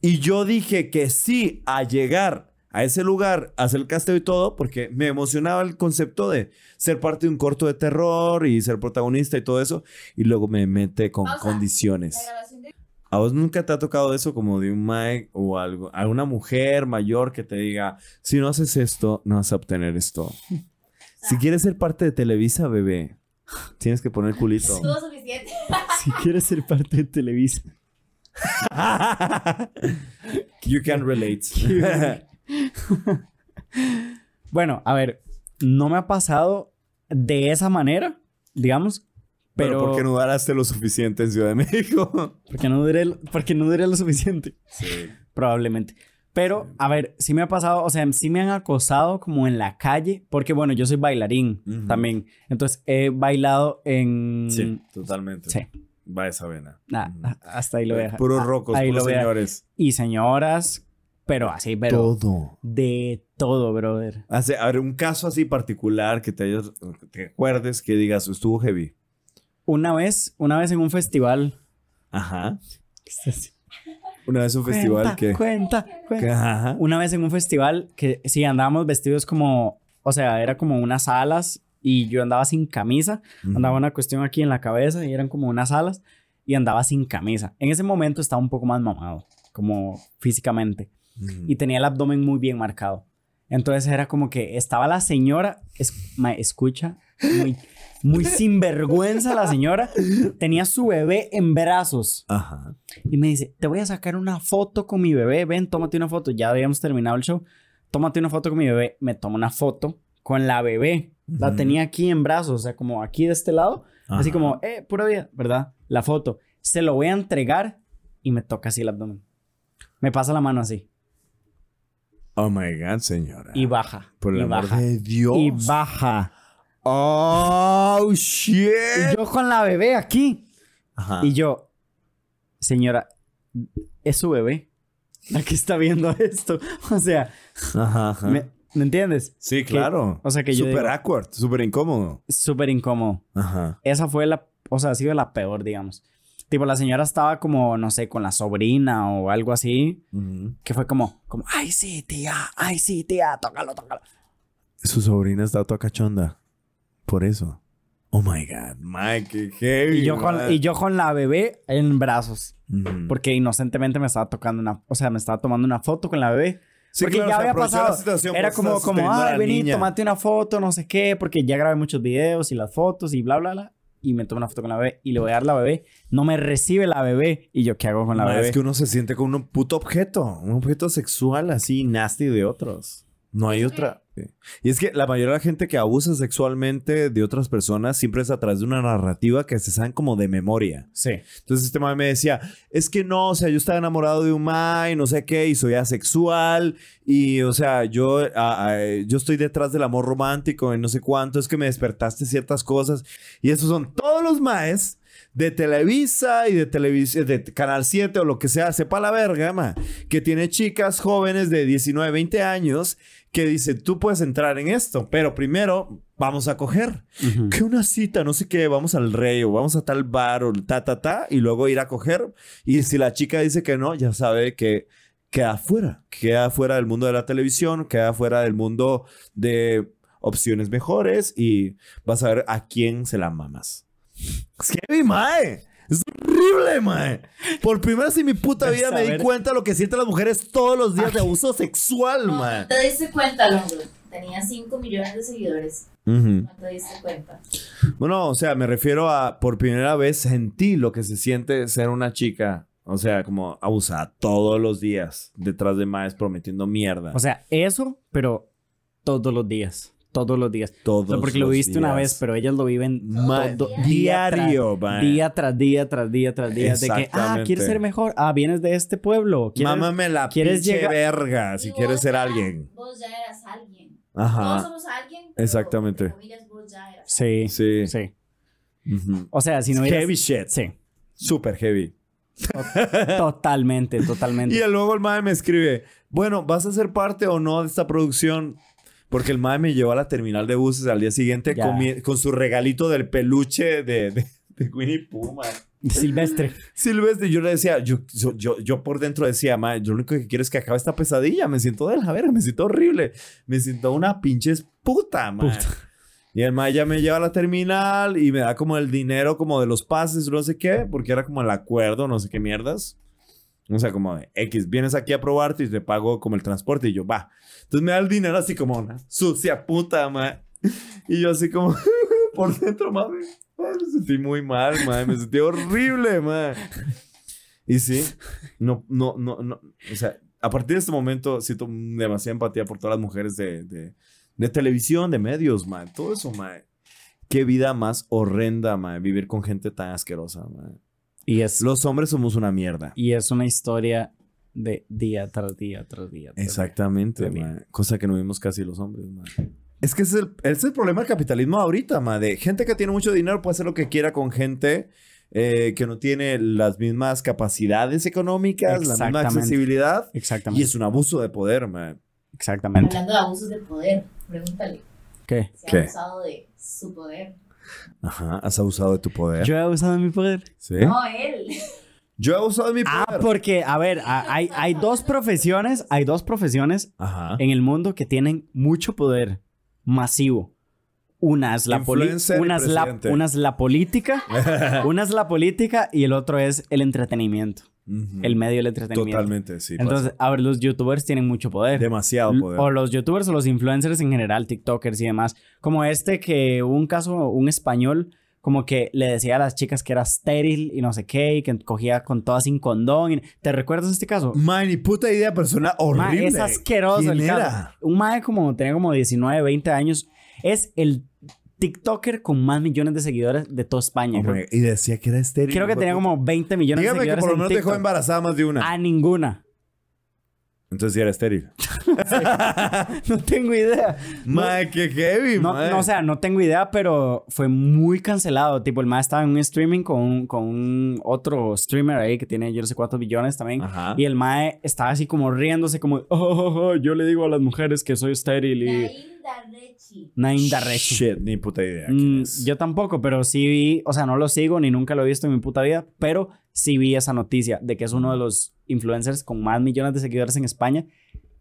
Y yo dije que sí a llegar a ese lugar, hacer el casteo y todo, porque me emocionaba el concepto de ser parte de un corto de terror y ser protagonista y todo eso. Y luego me mete con Pausa. condiciones. de- ¿A vos nunca te ha tocado eso como de un Mike o algo, a una mujer mayor que te diga, si no haces esto, no vas a obtener esto? Si quieres ser parte de Televisa, bebé, tienes que poner culito. Estuvo suficiente. Si quieres ser parte de Televisa. you can relate. Bueno, a ver, no me ha pasado de esa manera, digamos. Pero, Pero, ¿por qué no duraste lo suficiente en Ciudad de México? porque no duré, porque no duré lo suficiente. Sí. Probablemente. Pero, a ver, sí me ha pasado, o sea, sí me han acosado como en la calle, porque bueno, yo soy bailarín también. Entonces, he bailado en... Sí, totalmente. Sí. Va esa vena. Nah, Ujú. hasta ahí lo deja. Puros Ah, rocos, ahí puros lo señores. Y señoras, pero así, pero Todo. de todo, brother. Hace, a ver, un caso así particular que te, hayas- que te acuerdes que digas, estuvo heavy. Una vez, una vez en un festival. Ajá. Una vez un festival Cuenta, que... Cuenta, cuenta. Una vez en un festival que sí andábamos vestidos como, o sea, era como unas alas y yo andaba sin camisa, andaba una cuestión aquí en la cabeza y eran como unas alas y andaba sin camisa. En ese momento estaba un poco más mamado, como físicamente, Y tenía el abdomen muy bien marcado. Entonces era como que estaba la señora, es, ma, escucha, muy, muy sinvergüenza la señora, tenía su bebé en brazos. Ajá. Y me dice, te voy a sacar una foto con mi bebé. Ven, tómate una foto. Ya habíamos terminado el show. Tómate una foto con mi bebé. Me tomo una foto con la bebé. La tenía aquí en brazos, o sea, como aquí de este lado. Así como, eh, pura vida, ¿verdad? La foto. Se lo voy a entregar y me toca así el abdomen. Me pasa la mano así. Oh my God, señora. Y baja. Por el y amor baja. de Dios. Y baja. Oh, shit. Y yo con la bebé aquí. Ajá. Y yo, señora, es su bebé. La que está viendo esto. O sea, Ajá, ajá. ¿me, ¿me entiendes? Sí, claro. o sea, que yo Súper awkward, súper incómodo. Súper incómodo. Ajá. Esa fue la, o sea, ha sido la peor, digamos. Tipo, la señora estaba como, no sé, con la sobrina o algo así, Ujú. que fue como, como, ay, sí, tía, ay, sí, tía, tócalo, tócalo. Su sobrina está toda cachonda. Por eso. Oh my God. Mike, qué heavy. Y yo, con, y yo con la bebé en brazos, Ujú. porque inocentemente me estaba tocando una, o sea, me estaba tomando una foto con la bebé. Sí, porque claro, ya había pasado. Era como, como, ay, vení, niña". tomate una foto, no sé qué, porque ya grabé muchos videos y las fotos y bla, bla, bla. Y me tomo una foto con la bebé y le voy a dar la bebé. No me recibe la bebé. Y yo, ¿qué hago con la bebé? Es que uno se siente como un puto objeto. Un objeto sexual así nasty de otros. No hay otra. Sí. Y es que la mayoría de la gente que abusa sexualmente de otras personas siempre es a través de una narrativa que se saben como de memoria. Sí. Entonces este man me decía, es que no, o sea, yo estaba enamorado de un man y no sé qué, y soy asexual, y o sea, yo, ah, ah, yo estoy detrás del amor romántico y no sé cuánto, es que me despertaste ciertas cosas. Y esos son todos los maes de Televisa y de televisión, de Canal 7 o lo que sea, sepa la verga, ma, que tiene chicas jóvenes de 19, 20 años que dice, tú puedes entrar en esto, pero primero vamos a coger. Ujú. Que una cita, no sé qué, vamos al rey o vamos a tal bar o ta, ta, ta, y luego ir a coger. Y si la chica dice que no, ya sabe que queda fuera, queda fuera del mundo de la televisión, queda fuera del mundo de opciones mejores y vas a ver a quién se la mamas. Es heavy, mae. Es horrible, mae. Por primera vez en mi puta vida me di cuenta de lo que sienten las mujeres todos los días de abuso sexual, No, mae. no te diste cuenta, Longo. Tenía 5 millones de seguidores. Ujú. No te diste cuenta. Bueno, o sea, me refiero a por primera vez sentí lo que se siente ser una chica, o sea, como abusada todos los días detrás de maes prometiendo mierda. O sea, eso, pero todos los días. Todos los días. todos O sea, porque lo viste una vez, pero ellas lo viven todo- diario, día, tras, día tras día, tras día, tras día. De que, ah. ¿quieres ser mejor? Ah, vienes de este pueblo. ¿Quieres- Mámame la ¿quieres pinche llegar- verga si quieres ser ya- alguien. Vos ya eras alguien. Ajá. Todos somos alguien. pero, Exactamente. entre comillas, vos ya eras Sí, Sí. sí. O sea, si no hubieras... Heavy shit. Sí. Super heavy. Totalmente, totalmente. Y luego el mae me escribe, bueno, ¿vas a ser parte o no de esta producción? Porque el mae me llevó a la terminal de buses al día siguiente Ya. con, mi- con su regalito del peluche de, de, de Winnie Pooh. Silvestre. Silvestre, yo le decía, yo, yo, yo, por dentro decía, mae, yo lo único que quiero es que acabe esta pesadilla. Me siento de la verga, me siento horrible. Me siento una pinches puta, mae. Puta. Y el mae ya me lleva a la terminal y me da como el dinero como de los pases, no sé qué, porque era como el acuerdo, no sé qué mierdas. O sea, como X, vienes aquí a probarte y te pago como el transporte. Y yo, va. Entonces me da el dinero así como una sucia puta, mae. Y yo así como, por dentro, mami. Me sentí muy mal, mae. Me sentí horrible, mae. Y sí, no, no, no, no. O sea, a partir de este momento siento demasiada empatía por todas las mujeres de, de, de televisión, de medios, mae. Todo eso, mae. Qué vida más horrenda, mae. Vivir con gente tan asquerosa, mae. Y es, Los hombres somos una mierda. y es una historia de día tras día, tras día. tras día. Exactamente, mae. Cosa que no vimos casi los hombres, mae. Es que ese es, el, ese es el problema del capitalismo ahorita, mae. De gente que tiene mucho dinero puede hacer lo que quiera con gente eh, que no tiene las mismas capacidades económicas, la misma Exactamente. accesibilidad. Y Exactamente. es un abuso de poder, mae. Exactamente. Hablando de abusos de poder, pregúntale. ¿Qué? Si ¿Qué? ha abusado de su poder. Ajá, has abusado de tu poder. Yo he abusado de mi poder. ¿Sí? No, él. Yo he abusado de mi poder. Ah, porque, a ver, a- hay, hay dos profesiones, hay dos profesiones Ajá. en el mundo que tienen mucho poder masivo. Una es la, Influencer y una es la, presidente. una es la política, una es la política y el otro es el entretenimiento, el medio del entretenimiento. Totalmente, sí. Entonces, a ver, los youtubers tienen mucho poder. demasiado poder. O los youtubers o los influencers en general, TikTokers y demás. Como este que hubo un caso, un español, como que le decía a las chicas que era estéril y no sé qué, y que cogía con todas sin condón. y- ¿Te recuerdas este caso? Mae, ni puta idea, persona horrible. es asqueroso ¿Quién el caso. era? Un mae como tenía como 19, 20 años. Es el TikToker con más millones de seguidores de toda España. Hombre, y decía que era estéril. Creo que tenía como 20 millones Dígame de que seguidores. por lo en menos dejó embarazada más de una. A ninguna. Entonces sí era estéril. No tengo idea. Mae, qué heavy, No, mae. no, o sea, no tengo idea, pero fue muy cancelado. Tipo, el mae estaba en un streaming con, un- con un otro streamer ahí que tiene yo no sé cuántos billones también. Ajá. Y el mae estaba así como riéndose, como, oh, oh, oh, yo le digo a las mujeres que soy estéril y. Naim Darrechi. Shit, ni puta idea. Mm, yo tampoco, pero sí vi, o sea, no lo sigo ni nunca lo he visto en mi puta vida, pero sí vi esa noticia de que es uno de los influencers con más millones de seguidores en España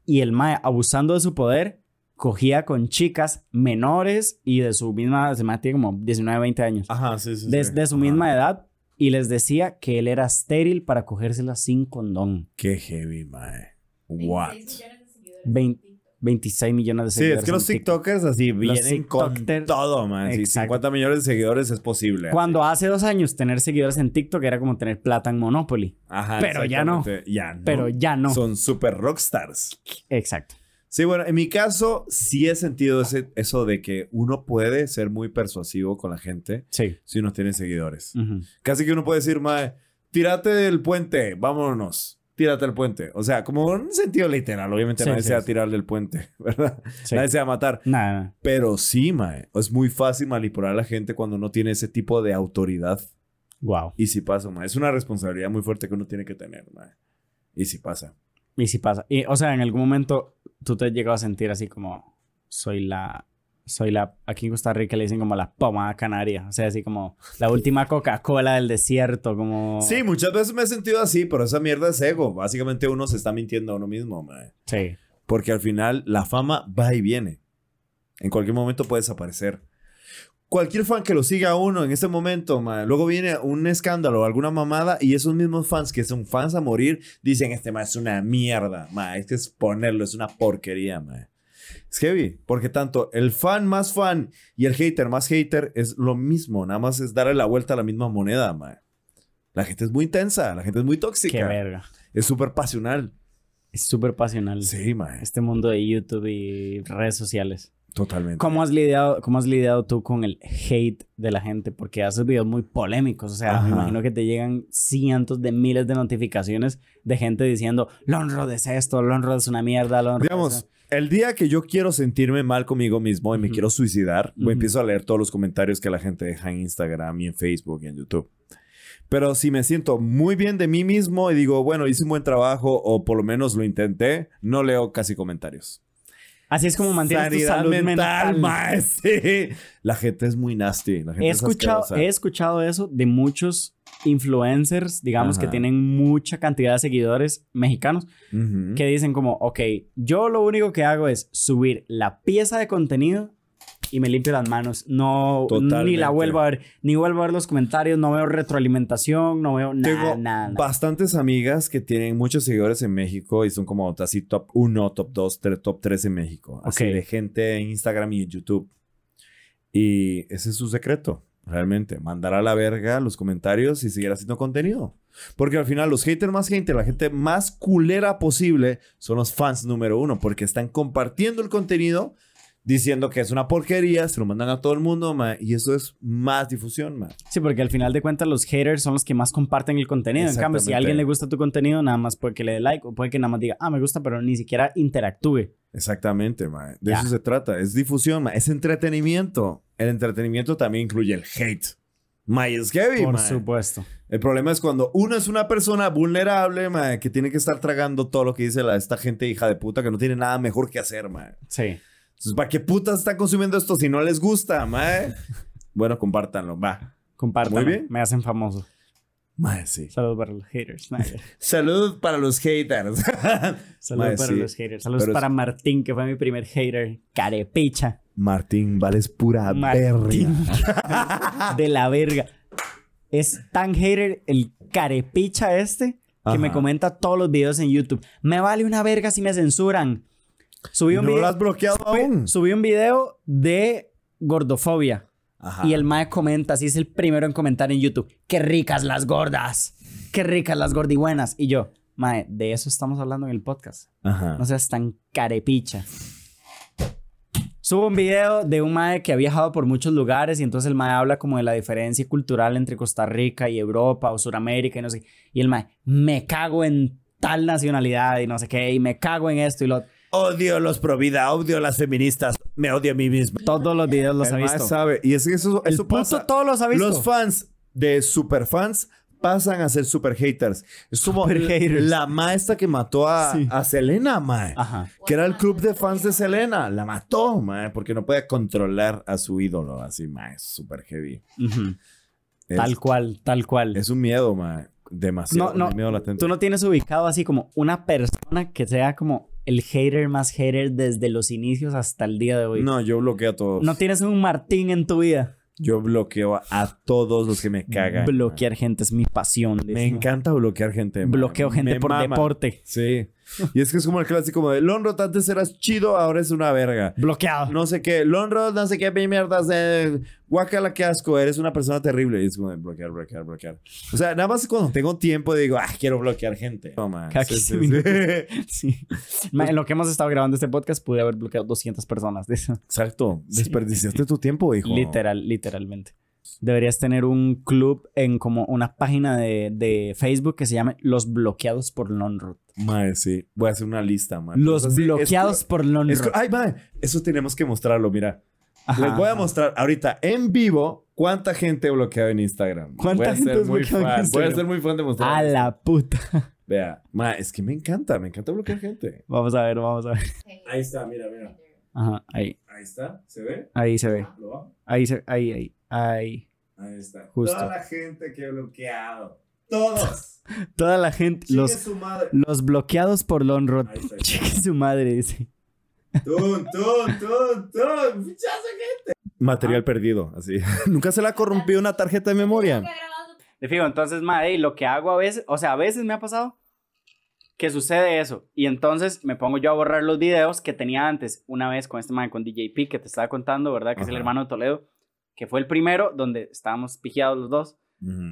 y el mae, abusando de su poder, cogía con chicas menores y de su misma, se mae tiene como 19, 20 años, Ajá, sí, sí. de, sí. de su Ajá. misma edad y les decía que él era estéril para cogérselas sin condón. Qué heavy, mae. 26 What? millones de seguidores. Vein- 26 millones de Sí, seguidores. es que los. TikTokers así vienen con todo, man. Sí, Exacto. 50 millones de seguidores es posible. Cuando hace dos años tener seguidores en TikTok era como tener plata en Monopoly. Ajá, pero ya no. Ya no. Pero ya no. Son super rockstars. Exacto. Sí, bueno, en mi caso sí he sentido ese, eso de que uno puede ser muy persuasivo con la gente Sí. si uno tiene seguidores. Casi que uno puede decir, mae, tírate del puente, vámonos. Tírate del puente. O sea, como en un sentido literal. Obviamente Sí, nadie sí, se va a tirar del puente, ¿verdad? Sí. Nadie se va a matar. Nada. Pero sí, mae. Es muy fácil manipular a la gente cuando no tiene ese tipo de autoridad. Wow. Y si pasa, mae. Es una responsabilidad muy fuerte que uno tiene que tener, mae. Y si pasa. Y sí pasa. Y, o sea, en algún momento tú te has llegado a sentir así como soy la soy la aquí en Costa Rica le dicen como la pomada canaria, o sea, así como la última Coca-Cola del desierto, como Sí, muchas veces me he sentido así, pero esa mierda es ego. Básicamente uno se está mintiendo a uno mismo, mae. Sí. Porque al final la fama va y viene. En cualquier momento puede desaparecer. Cualquier fan que lo siga a uno en ese momento, mae, luego viene un escándalo o alguna mamada y esos mismos fans que son fans a morir dicen este mae es una mierda, mae, es que es ponerlo, es una porquería, mae. Es heavy, porque tanto el fan más fan y el hater más hater es lo mismo, nada más es darle la vuelta a la misma moneda, mae. La gente es muy intensa, la gente es muy tóxica. Qué verga. Es súper pasional. Es súper pasional. Sí, mae. Este mundo de YouTube y redes sociales. Totalmente. ¿Cómo has lidiado, cómo has lidiado tú con el hate de la gente? Porque haces videos muy polémicos. O sea, me imagino que te llegan cientos de miles de notificaciones de gente diciendo, Lonrod es esto, Lonrod es una mierda, Lonrod es Digamos, el día que yo quiero sentirme mal conmigo mismo y me quiero suicidar, Ujú. empiezo a leer todos los comentarios que la gente deja en Instagram y en Facebook y en YouTube. Pero si me siento muy bien de mí mismo y digo, bueno, hice un buen trabajo o por lo menos lo intenté, no leo casi comentarios. Así es como mantienes tu salud mental. sí. La gente es muy nasty. La gente He es escuchado, asquerosa. he escuchado eso de muchos influencers, digamos, que Ajá. tienen mucha cantidad de seguidores mexicanos, Ujú. que dicen como, ok, yo lo único que hago es subir la pieza de contenido y me limpio las manos. No, ni Totalmente. la vuelvo a ver, ni vuelvo a ver los comentarios, no veo retroalimentación, no veo nada, Tengo nada. nada. bastantes amigas que tienen muchos seguidores en México y son como así top 1, top 2, top 3 en México. Así de gente en Instagram y en YouTube. Y ese es su secreto, realmente. Mandar a la verga los comentarios y seguir haciendo contenido. Porque al final los haters más gente, la gente más culera posible son los fans número uno porque están compartiendo el contenido diciendo que es una porquería, se lo mandan a todo el mundo, ma, y eso es más difusión, ma. Sí, porque al final de cuentas los haters son los que más comparten el contenido. En cambio, si a alguien le gusta tu contenido, nada más puede que le dé like o puede que nada más diga, ah, me gusta, pero ni siquiera interactúe. Exactamente, ma. De Ya. eso se trata. Es difusión, ma. Es entretenimiento. El entretenimiento también incluye el hate. Ma, es heavy, Por ma. supuesto. El problema es cuando uno es una persona vulnerable, ma, que tiene que estar tragando todo lo que dice la, esta gente hija de puta que no tiene nada mejor que hacer, ma. Sí. Entonces, ¿para qué putas están consumiendo esto si no les gusta, ma? Bueno, compártanlo, va. Compártanlo. Muy bien. Me hacen famoso. Ma, sí. Saludos para los haters. Nah, Salud para los haters. Saludos para sí. los haters. Saludos Pero es- para Martín, que fue mi primer hater. Carepicha. Martín, vales pura Martín. verga. De la verga. Es tan hater el carepicha este que me comenta todos los videos en YouTube. Me vale una verga si me censuran. Subí un, ¿No video, lo has bloqueado aún? subí un video de gordofobia. Ajá. Y el mae comenta, así es el primero en comentar en YouTube. ¡Qué ricas las gordas! ¡Qué ricas las gordibuenas! Y yo, mae, de eso estamos hablando en el podcast. Ajá. No seas tan carepicha. Subo un video de un mae que ha viajado por muchos lugares y entonces el mae habla como de la diferencia cultural entre Costa Rica y Europa o Suramérica y no sé. Y el mae, me cago en tal nacionalidad y no sé qué, y me cago en esto y lo... Odio los pro vida, odio las feministas, me odio a mí mismo. Todos los videos los El ha visto. sabe. Y es que eso, El eso puto pasa. todos los ha visto. Los fans de superfans pasan a ser super haters. Es como Super la- haters. la maestra que mató a, Sí. a Selena, mae. Ajá. Que era el club de fans de Selena. La mató, mae, porque no podía controlar a su ídolo. Así, mae, es super heavy. Ujú. Es, Tal cual, tal cual. es un miedo, mae. Demasiado. No, no, un miedo latente. Tú no tienes ubicado así como una persona que sea como el hater más hater desde los inicios hasta el día de hoy. No, yo bloqueo a todos. No tienes un Martín en tu vida. Yo bloqueo a, todos los que me cagan. Bloquear gente es mi pasión. Me encanta bloquear gente. Bloqueo gente Me por mama. deporte. Sí. Y es que es como el clásico de Lonrod antes eras chido, ahora es una verga. Bloqueado. No sé qué, Lonrod, no sé qué, mierdas de guacala, qué asco, eres una persona terrible. Y es como de bloquear, bloquear, bloquear. O sea, nada más cuando tengo tiempo digo, ah, quiero bloquear gente. No, man. Cada Sí, 15 sí, minutos. sí. Sí. Ma, en lo que hemos estado grabando este podcast pude haber bloqueado 200 personas. dice. Exacto. Sí. Desperdiciaste tu tiempo, hijo. Literal, literalmente. Deberías tener un club en como una página de, de Facebook que se llame Los Bloqueados por Lonrod. Mae, sí. Voy a hacer una lista, man. Los Pues así, es- bloqueados por Lonrod. es- ay, mae. Eso tenemos que mostrarlo, mira. Ajá, Les voy a ajá. mostrar ahorita en vivo cuánta gente he bloqueado en Instagram. ¿Cuánta voy a gente ser muy en fan. Voy a ser muy fan de mostrar. A la puta. Vea, ma, es que me encanta, me encanta bloquear gente. Vamos a ver, vamos a ver. Ahí está, mira, mira. Ajá, ahí. Ahí está, ¿se ve? Ahí se ve. ¿Lo va? Ahí se ahí, ahí. Ahí. Ahí está. Justo. Toda la gente que he bloqueado. Todos. Toda la gente, los, su madre. los bloqueados por Lonrod. Ahí está. Cheque su madre, dice. Tun, tun, tun, tun. Gente. Material perdido, así. ¿Nunca se le ha corrompido una tarjeta de memoria? De fijo, entonces, mae, y lo que hago a veces, o sea, a veces me ha pasado que sucede eso. Y entonces me pongo yo a borrar los videos que tenía antes, una vez con este mae, con DJP, que te estaba contando, ¿verdad? Que es el hermano de Toledo, que fue el primero donde estábamos pijeados los dos.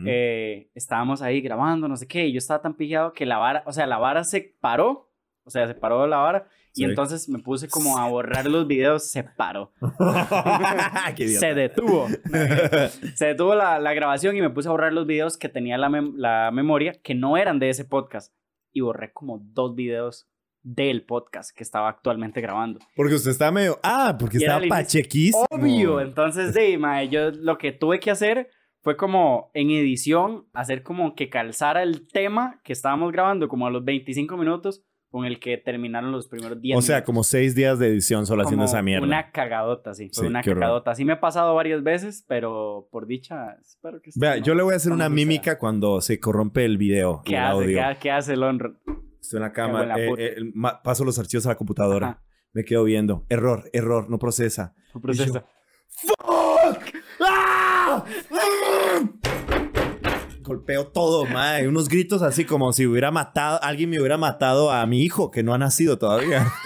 Eh, estábamos ahí grabando, no sé qué, y yo estaba tan pillado que la vara, o sea, la vara se paró, o sea, se paró la vara, y entonces me puse como a borrar los videos, se paró, se detuvo, se detuvo la, la grabación y me puse a borrar los videos que tenía la, mem- la memoria, que no eran de ese podcast, y borré como dos videos del podcast que estaba actualmente grabando. Porque usted está medio. Ah, porque estaba pachequísimo. Obvio, entonces, de, mae, yo lo que tuve que hacer fue como en edición, hacer como que calzara el tema que estábamos grabando como a los 25 minutos con el que terminaron los primeros 10 O sea, minutos. como seis días de edición solo haciendo esa mierda. Una cagadota, sí. Fue Sí, una horror. cagadota. Así me ha pasado varias veces, pero por dicha, espero que... Vea, no- yo le voy a hacer no una mímica cuando se corrompe el video. ¿Qué el hace? audio. ¿Qué, qué hace el honro? Estoy en la cama, la eh, eh, paso los archivos a la computadora. Ajá. Me quedo viendo. Error, error, no procesa. Su proceso. ¡Fuck! ¡Ah! ¡Ah! Golpeo todo, mae. Unos gritos así como si hubiera matado, alguien me hubiera matado a mi hijo que no ha nacido todavía.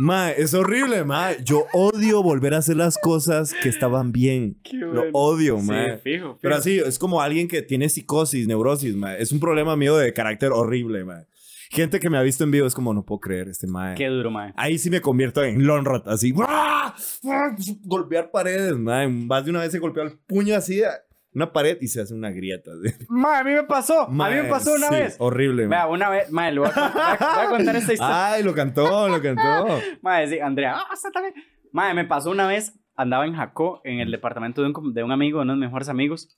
Mae, es horrible, mae. Yo odio volver a hacer las cosas que estaban bien. Lo odio, Sí, mae. fijo, fijo. Pero así, es como alguien que tiene psicosis, neurosis, mae. Es un problema mío de carácter horrible, mae. Gente que me ha visto en vivo es como, no puedo creer este mae. Qué duro, mae. Ahí sí me convierto en Lonrot, así. ¡Ah! Golpear paredes, mae. Más de una vez se golpeó el puño así una pared y se hace una grieta. Mae, a mí me pasó. a mí me pasó una sí, vez. Horrible. Vea, una vez, mae, le voy a, voy a- contar esta historia. Ay, lo cantó, lo cantó. Mae, sí, Andrea, ah, también. Mae, me pasó una vez, andaba en Jacó, en el departamento de un, de un amigo, de unos mejores amigos.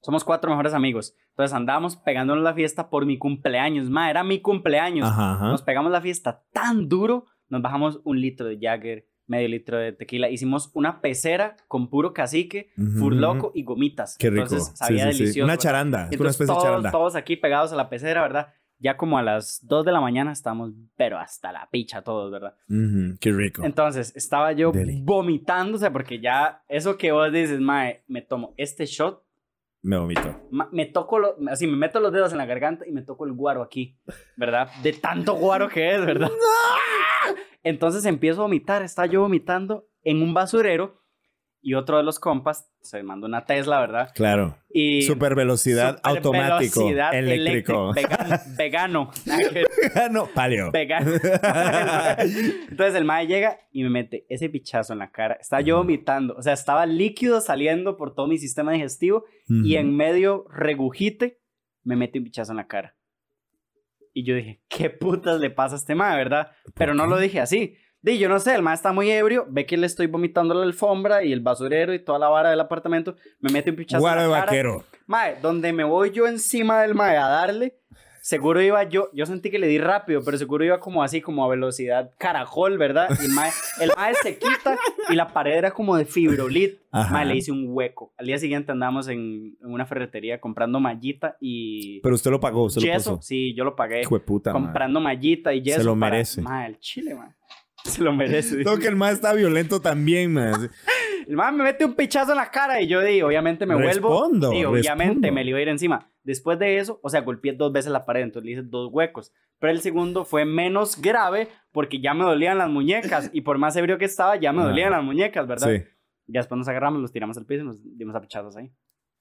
Somos cuatro mejores amigos. Entonces andábamos pegándonos la fiesta por mi cumpleaños. Mae, era mi cumpleaños. Ajá, ajá. Nos pegamos la fiesta tan duro, nos bajamos un litro de Jagger, medio litro de tequila. Hicimos una pecera con puro cacique, Ujú, furloco ujú. y gomitas. Qué rico. Entonces Sí, sabía sí, sí. delicioso. Una ¿verdad? charanda. Es una Entonces, especie de todos, charanda. todos aquí pegados a la pecera, ¿verdad? Ya como a las 2 de la mañana estamos, pero hasta la picha todos, ¿verdad? Ujú, Qué rico. Entonces, estaba yo Deli. vomitándose porque ya eso que vos dices, mae, me tomo este shot, Me vomito. me toco, lo- así me meto los dedos en la garganta y me toco el guaro aquí, ¿verdad? De tanto guaro que es, ¿verdad? Entonces empiezo a vomitar, está yo vomitando en un basurero y otro de los compas se mandó una Tesla, ¿verdad? Claro. Y Super velocidad super automático. velocidad eléctrico. eléctrico, vegano, vegano. no, paleo. Vegano. Entonces el mae llega y me mete ese pichazo en la cara. Estaba yo vomitando. O sea, estaba líquido saliendo por todo mi sistema digestivo y en medio regujite me mete un pichazo en la cara. Y yo dije, ¿qué putas le pasa a este mae, verdad? Pero no lo dije así. Di, yo no sé, el mae está muy ebrio, ve que le estoy vomitando la alfombra y el basurero y toda la vara del apartamento, me mete un pichazo Guaro en de la cara. vaquero. Mae, donde me voy yo encima del mae a darle, seguro iba yo, yo sentí que le di rápido, pero seguro iba como así, como a velocidad caracol, ¿verdad? Y el mae, el mae se quita y la pared era como de fibrolit. Mae, le hice un hueco. Al día siguiente andamos en, en una ferretería comprando mallita y Pero usted lo pagó, usted lo yeso. puso. Sí, yo lo pagué. Puta, comprando mallita y yeso. lo para- merece. Mae, el chile, mae. Se lo merece. Tengo que el más está violento también, man. El man me mete un pichazo en la cara y yo di, obviamente me vuelvo. Respondo, Y obviamente respondo. me le iba a ir encima. Después de eso, o sea, golpeé dos veces la pared, entonces le hice dos huecos. Pero el segundo fue menos grave porque ya me dolían las muñecas y por más ebrio que estaba, ya me Ah. dolían las muñecas, ¿verdad? Sí. Ya después nos agarramos, los tiramos al piso y nos dimos a pichazos ahí.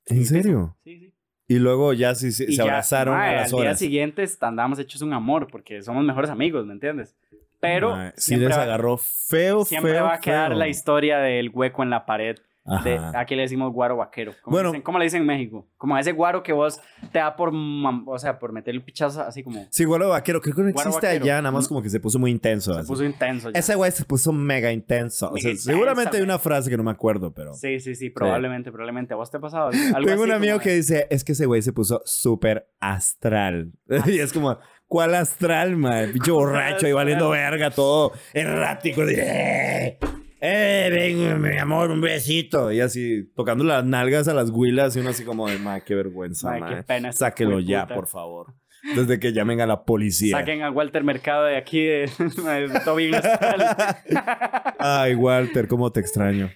¿En serio? Sí, sí. Y luego ya sí, sí, Y se ya, abrazaron mae, a las al día horas. siguiente andábamos hechos un amor porque somos mejores amigos, ¿me entiendes? Pero sí siempre les va- agarró feo, siempre feo, va a quedar feo. la historia del hueco en la pared De- aquí le decimos guaro vaquero. ¿Cómo, Bueno. dicen- ¿Cómo le dicen en México? Como ese guaro que vos te da por, o sea, por meter el pichazo así como... Sí, guaro vaquero. Creo que no existe allá, nada más como que se puso muy intenso. Se así. puso intenso. ya. Ese güey se puso mega intenso. O Mega sea, intenso, seguramente hay una frase que no me acuerdo, pero. Sí, sí, sí, probablemente, probablemente. ¿A vos te ha pasado algo Tengo así un amigo como que dice, es que ese güey se puso súper astral. y es como, ¿cuál astral, man? Pinche borracho y valiendo verga, todo errático. ¡Eh! ¡Eh, ven, mi amor, un besito! Y así, tocando las nalgas a las huilas y uno así como de, ma, qué vergüenza, Mae, ma. qué pena este Sáquelo ya, hijueputa". por favor. Desde que llamen a la policía. Saquen a Walter Mercado de aquí, de, de Astral. Ay, Walter, cómo te extraño.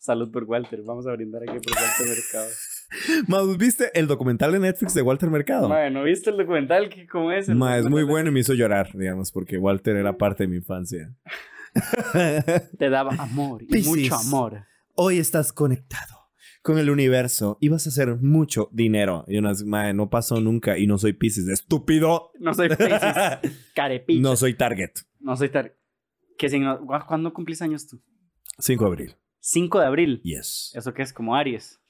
Salud por Walter. Vamos a brindar aquí por Walter Mercado. Más, ¿viste el documental de Netflix de Walter Mercado? Mae, ¿no viste el documental? que ¿Cómo es? El Ma, es muy bueno y me hizo llorar, digamos, porque Walter era parte de mi infancia. Te daba amor y mucho amor. Hoy estás conectado con el universo y vas a hacer mucho dinero. Y unas, ma, no pasó nunca y no soy Pisces. ¡Estúpido! No soy Pisces, carepicha. No soy Target. No soy tar... ¿Qué signo? ¿Cu- ¿Cuándo cumplís años tú? 5 de abril. 5 de abril. Yes. ¿Eso qué es? Como Aries.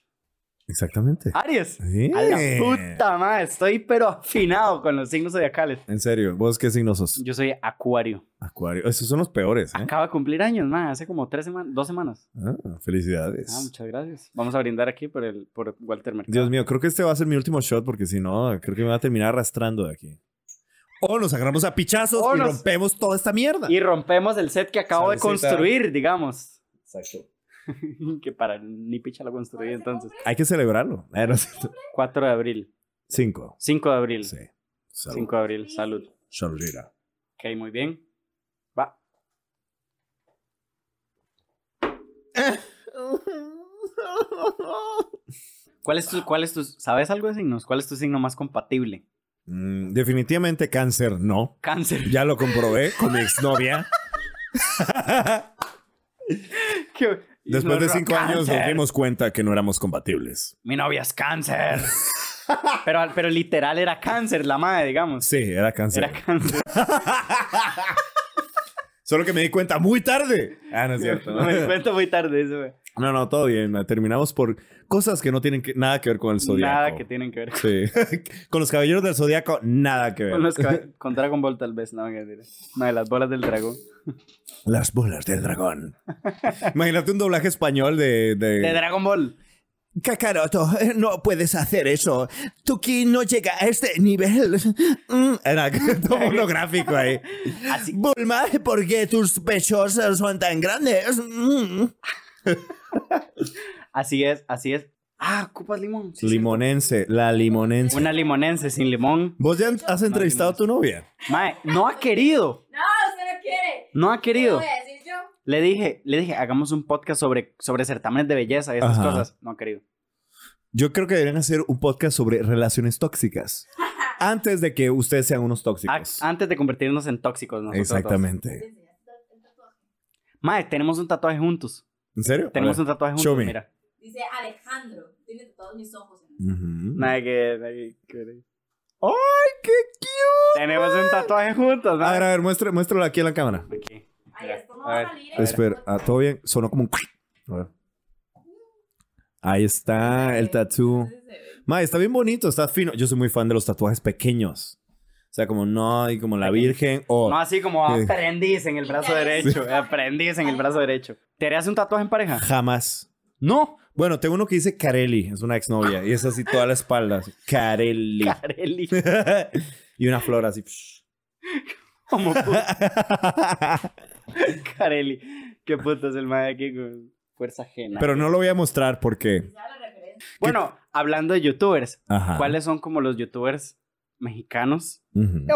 Exactamente. ¡Aries! Sí. A la puta madre, estoy pero afinado con los signos zodiacales. En serio, ¿vos qué signo sos? Yo soy Acuario. Acuario. Esos son los peores, ¿eh? Acaba de cumplir años, man, hace como tres semanas, dos semanas. Ah, felicidades. Ah, muchas gracias. Vamos a brindar aquí por el por Walter Mercado. Dios mío, creo que este va a ser mi último shot porque si no, creo que me va a terminar arrastrando de aquí. O nos agarramos a pichazos O y nos- rompemos toda esta mierda. Y rompemos el set que acabo de construir, digamos. Exacto. que para ni picha lo construí entonces. Hay que celebrarlo. Eh, no sé. 4 de abril. Cinco. 5 de abril. Sí. Salud. 5 de abril, salud. Saludera. Ok, muy bien. Va. ¿Cuál es tu, cuál es tu, sabes algo de signos? ¿Cuál es tu signo más compatible? Mm, definitivamente cáncer, no. Cáncer. Ya lo comprobé con mi exnovia. ¿Qué? Después de cinco años nos dimos cuenta que no éramos compatibles. Mi novia es cáncer. pero, pero literal era cáncer, la madre, digamos. Sí, era cáncer. Era cáncer. Solo que me di cuenta muy tarde. Ah, no es cierto. Me di cuenta muy tarde eso, güey. No, no, todo bien. Terminamos por cosas que no tienen que- nada que ver con el zodiaco. Nada que tienen que ver Sí. con los caballeros del zodiaco, nada que ver. con, los cab- con Dragon Ball, tal vez. No, que decir. No, de las bolas del dragón. Las bolas del dragón. Imagínate un doblaje español de. de... De Dragon Ball. Kakaroto, eh, no puedes hacer eso. Tuki no llega a este nivel. Mm, Era todo monográfico ahí. Así. Bulma, ¿por qué tus pechos son tan grandes? Así es, así es. Ah, ocupas limón. Sí, Limonense, la limonense. Una limonense sin limón. ¿Vos ya has entrevistado a tu novia? Mae, no ha querido. No, usted no quiere. No ha ¿Qué querido. voy a decir yo? Le dije, le dije, hagamos un podcast sobre, sobre certámenes de belleza y estas Ajá. cosas. No ha querido. Yo creo que deberían hacer un podcast sobre relaciones tóxicas. Antes de que ustedes sean unos A- tóxicos. antes de convertirnos en tóxicos nosotros dos. ¿Te Exactamente. Mae, tenemos un tatuaje juntos. ¿En serio? Tenemos A un tatuaje Show juntos, me. mira. Dice Alejandro. Tiene todos mis ojos en Ujú. Nada que, nada que- que- ¡Ay, qué cute! Tenemos un tatuaje juntos, A mae. ver, a ver, muéstralo, muéstralo aquí en la cámara. Aquí. Ay, esto no a va a salir. en Espera, ah, ¿todo bien? Sonó como un... A ver. Ahí está el ve. Ma, está bien bonito, está fino. Yo soy muy fan de los tatuajes pequeños. O sea, como no, y como la virgen. O No así como aprendiz en el brazo derecho. Aprendiz en el brazo derecho. ¿Te harías un tatuaje en pareja? jamás. No. Bueno, tengo uno que dice Carelli, es una exnovia. Y es así toda la espalda. así, Carelli. Carelli. y una flor así. Como puta. Carelli. Qué puto es el mae aquí con fuerza ajena. Pero no lo voy a mostrar porque. Bueno, hablando de youtubers, Ajá. ¿cuáles son como los youtubers mexicanos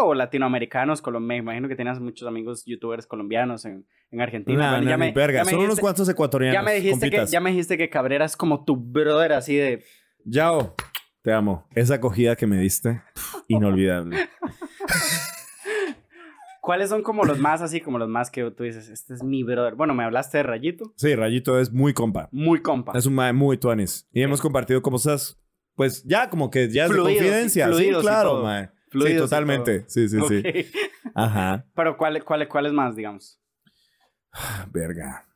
o latinoamericanos? Me imagino que tienes muchos amigos youtubers colombianos en, en Argentina. Nah, Bueno, ya me- verga. ya me Son unos cuantos ecuatorianos. Ya me, dijiste que, compitas. ya me dijiste que Cabrera es como tu brother así de... Yao, te amo. Esa acogida que me diste, inolvidable. ¿Cuáles son como los más así, como los más que tú dices, este es mi brother? Bueno, me hablaste de Rayito, Sí, Rayito es muy compa. muy compa. Es un mae muy tuanis. Y hemos compartido como esas, pues ya como que ya es de confidencia. Sí, fluidos claro, mae. Sí, totalmente. Sí, sí, sí. Ajá. Pero ¿cuáles cuáles cuáles más, digamos? Verga.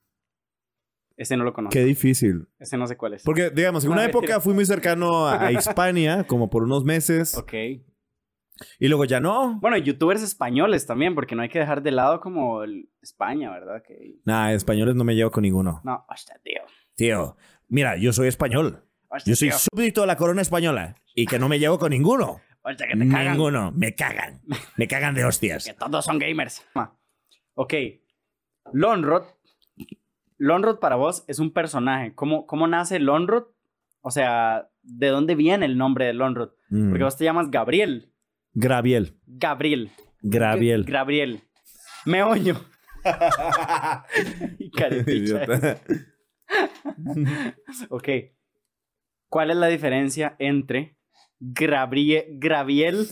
Ese no lo conozco. Qué difícil. Ese no sé cuál es. Porque, digamos, en una época fui muy cercano a, a Hispania, como por unos meses, Ok. y luego ya no. Bueno, youtubers españoles también, porque no hay que dejar de lado como el- España, ¿verdad? Que... Nah, españoles no me llevo con ninguno. No, hostia, tío. Tío, mira, yo soy español. Hostia, Yo soy tío. súbdito de la corona española y que no me llevo con ninguno. Hostia, que te cagan. Ninguno. Me cagan. Me cagan de Que hostias. todos son gamers. Ok. Lonrod. Lonrod para vos es un personaje. ¿Cómo, cómo nace Lonrod? O sea, ¿de dónde viene el nombre de Lonrod? Mm. Porque vos te llamas Gabriel. Graviel. Gabriel. Graviel. Gabriel. Meoño. Y ok. ¿Cuál es la diferencia entre Gravie- Graviel?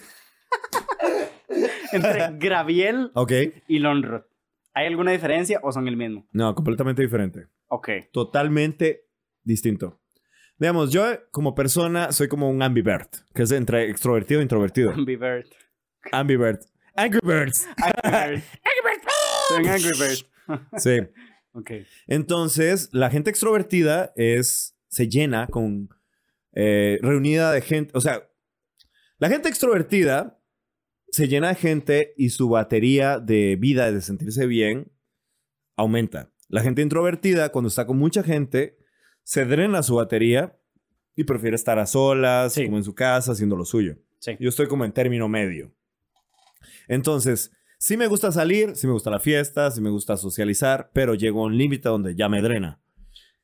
entre Graviel ok. y Lonrod. ¿Hay alguna diferencia o son el mismo? No, completamente diferente. Ok. Totalmente distinto. Digamos, yo como persona soy como un ambivert, que es entre extrovertido e introvertido. Ambivert. Ambivert. Angry Birds. Angry Bird. Soy un Angry Bird. Sí. Ok. Entonces, la gente extrovertida es, se llena con, eh, reunida de gente, o sea, la gente extrovertida se llena de gente y su batería de vida, de sentirse bien, aumenta. La gente introvertida, cuando está con mucha gente, se drena su batería y prefiere estar a solas, Sí. como en su casa, haciendo lo suyo. Sí. Yo estoy como en término medio. Entonces, sí me gusta salir, sí me gusta la fiesta, sí me gusta socializar, pero llego a un límite donde ya me drena.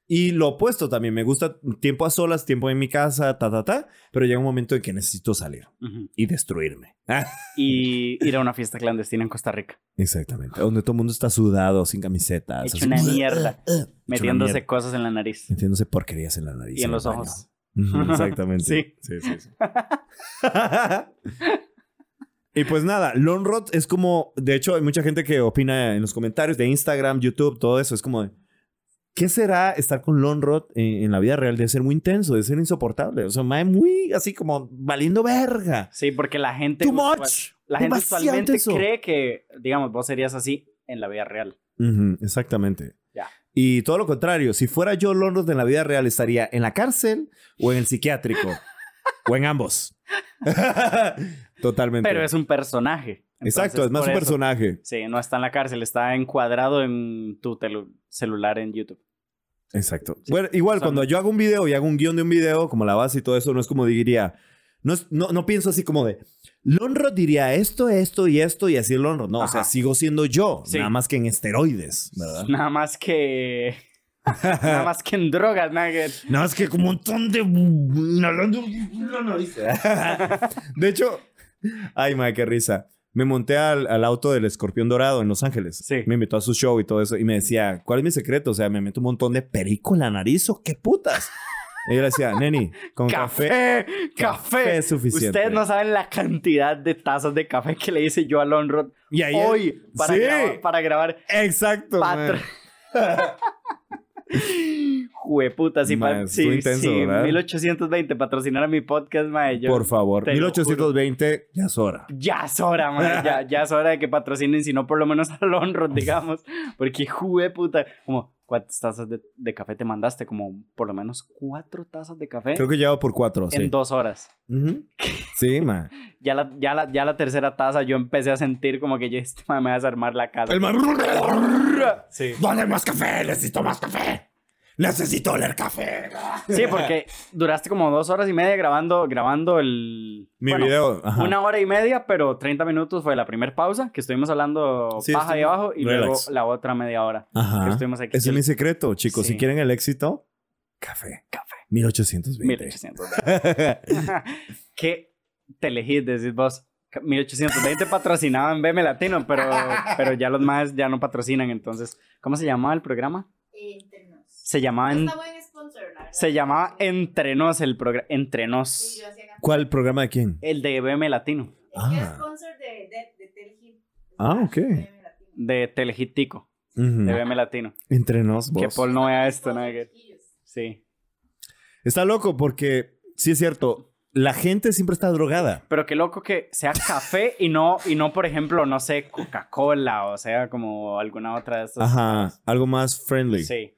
Y lo opuesto también, me gusta tiempo a solas, tiempo en mi casa, ta, ta, ta, pero llega un momento en que necesito salir y destruirme. Y ir a una fiesta clandestina en Costa Rica. Exactamente. Donde todo el mundo está sudado, sin camisetas. Hecho una mierda. una Metiéndose mierda. cosas en la nariz. Metiéndose porquerías en la nariz. Y en los ojos. Exactamente. Sí. Sí, sí, sí. y pues nada, Lonrod es como, de hecho, hay mucha gente que opina en los comentarios de Instagram, YouTube, todo eso. Es como de, ¿qué será estar con Lonrod en, en la vida real? Debe ser muy intenso, debe ser insoportable. O sea, mae, muy así como valiendo verga. Sí, porque la gente. Too usual- much. La gente usualmente cree que, digamos, vos serías así en la vida real. Ujú, exactamente. Ya. Y todo lo contrario, si fuera yo Lonrod en la vida real, estaría en la cárcel o en el psiquiátrico. o en ambos. Totalmente. Pero es un personaje. Exacto, es más un personaje. Sí, no está en la cárcel, está encuadrado en tu celular en YouTube. Exacto. Bueno, igual, son- cuando yo hago un video y hago un guion de un video, como la base y todo eso, no es como diría. No, es- no, no pienso así como de. Lonrod diría esto, esto y esto y así Lonrod. No, o sea, Ajá. sigo siendo yo. Sí. Nada más que en esteroides, ¿verdad? Nada más que. Nada más que en drogas, nada que. Nada más que como un montón de. De hecho, ay, madre, qué risa. Me monté al, al auto del escorpión dorado en Los Ángeles. Sí. Me invitó a su show y todo eso. Y me decía, ¿cuál es mi secreto? O sea, me meto un montón de perico en la nariz o qué putas. Y yo le decía, Neni, con café. ¡Café! ¡Café! es suficiente. Ustedes no saben la cantidad de tazas de café que le hice yo a Lonrod Y hoy para, Sí. grabar, para grabar Exacto, patro. man. Jueputa, si, estuvo si- intenso, si ¿verdad? 1820 patrocinara mi podcast, mae, yo- Por favor. te lo 1820, ya es hora. Ya es hora, mae, ya, ya es hora de que patrocinen, si no por lo menos a Lonrod, digamos. Porque jueputa, como, ¿cuántas tazas de, de café te mandaste? Como por lo menos cuatro tazas de café Creo que lleva por cuatro, sí. en dos horas. Sí, man. Ya la, ya, la, ya la tercera taza yo empecé a sentir como que ya este mae, me va a desarmar la casa. El man. Sí. ¿Dónde hay más café? Necesito más café. Necesito oler café. Sí, porque duraste como dos horas y media grabando, grabando el... Mi bueno, video. Ajá. Una hora y media, pero 30 minutos fue la primera pausa, que estuvimos hablando Sí, paja ahí abajo, y relax. luego la otra media hora. que Ajá. estuvimos aquí. Ese es mi secreto, chicos. Sí. Si quieren el éxito, café. Café. 1820. 1800. ¿Qué telehit decís vos? 1820 patrocinaba en BM Latino, pero, pero ya los más ya no patrocinan, entonces... ¿Cómo se llamaba el programa? Se llamaba, en- sponsor, se llamaba Entre Nos el programa. Entre Nos. Sí. ¿Cuál programa de quién? El de BM Latino. Es que es Ah. sponsor de, de, de Telehit. Ah, ok. De Telehit Tico. Ujú. De BM Latino. Entre nos, Que vos. Paul no vea esto, nada que... Sí. Está loco porque, sí es cierto, la gente siempre está drogada. Pero qué loco que sea café y no, y no, por ejemplo, no sé, Coca-Cola o sea, como alguna otra de estas. Ajá. Algo más friendly. Sí.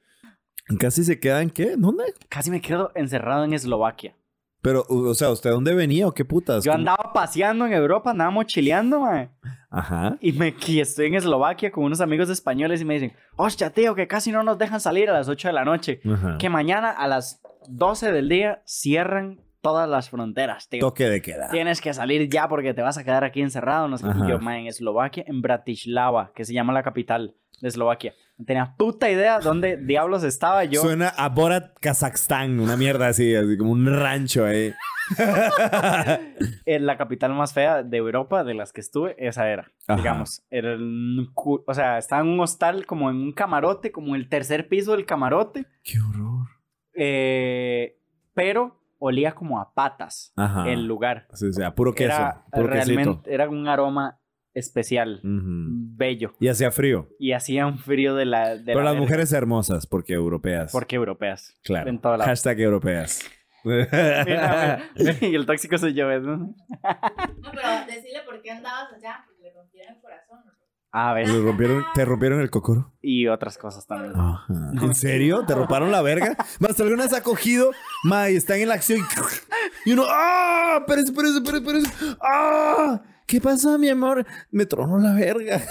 ¿Casi se queda en qué? ¿Dónde? Casi me quedo encerrado en Eslovaquia. Pero, o sea, ¿usted dónde venía o qué putas? Yo ¿Cómo? andaba paseando en Europa, andaba mochileando, mae. Ajá. Y me y estoy en Eslovaquia con unos amigos españoles y me dicen, hostia, tío, que casi no nos dejan salir a las 8 de la noche. Ajá. Que mañana a las 12 del día cierran todas las fronteras, tío. Toque de queda. Tienes que salir ya porque te vas a quedar aquí encerrado. No sé. qué. Yo, mae, en Eslovaquia, en Bratislava, que se llama la capital de Eslovaquia. No tenía puta idea dónde diablos estaba yo. Suena a Borat, Kazajstán, una mierda así, así como un rancho ahí. En la capital más fea de Europa, de las que estuve, esa era. Ajá. Digamos, era un o sea, estaba en un hostal como en un camarote, como el tercer piso del camarote, Qué horror. eh, pero olía como a patas Ajá. el lugar. Sí, o sea, puro queso. Era puro quesito. realmente, era un aroma especial, bello. Y hacía frío. Y hacía un frío de la... De Pero la las verga. mujeres hermosas, porque europeas. Porque europeas. Claro. En todo lado. Hashtag europeas. Mira, y el tóxico soy yo. ¿no? No, pero decirle por qué andabas allá, porque le rompieron el corazón. ¿no? A ver. ¿Te rompieron, ¿Te rompieron el cocoro? Y otras cosas también. Ajá. ¿En serio? ¿Te romparon la verga? Más alguna ha cogido, ma, y están en la acción y, y uno, ¡ah! Espérese, espérese, espérese. ¡Ah! ¿Qué pasa, mi amor? Me tronó la verga.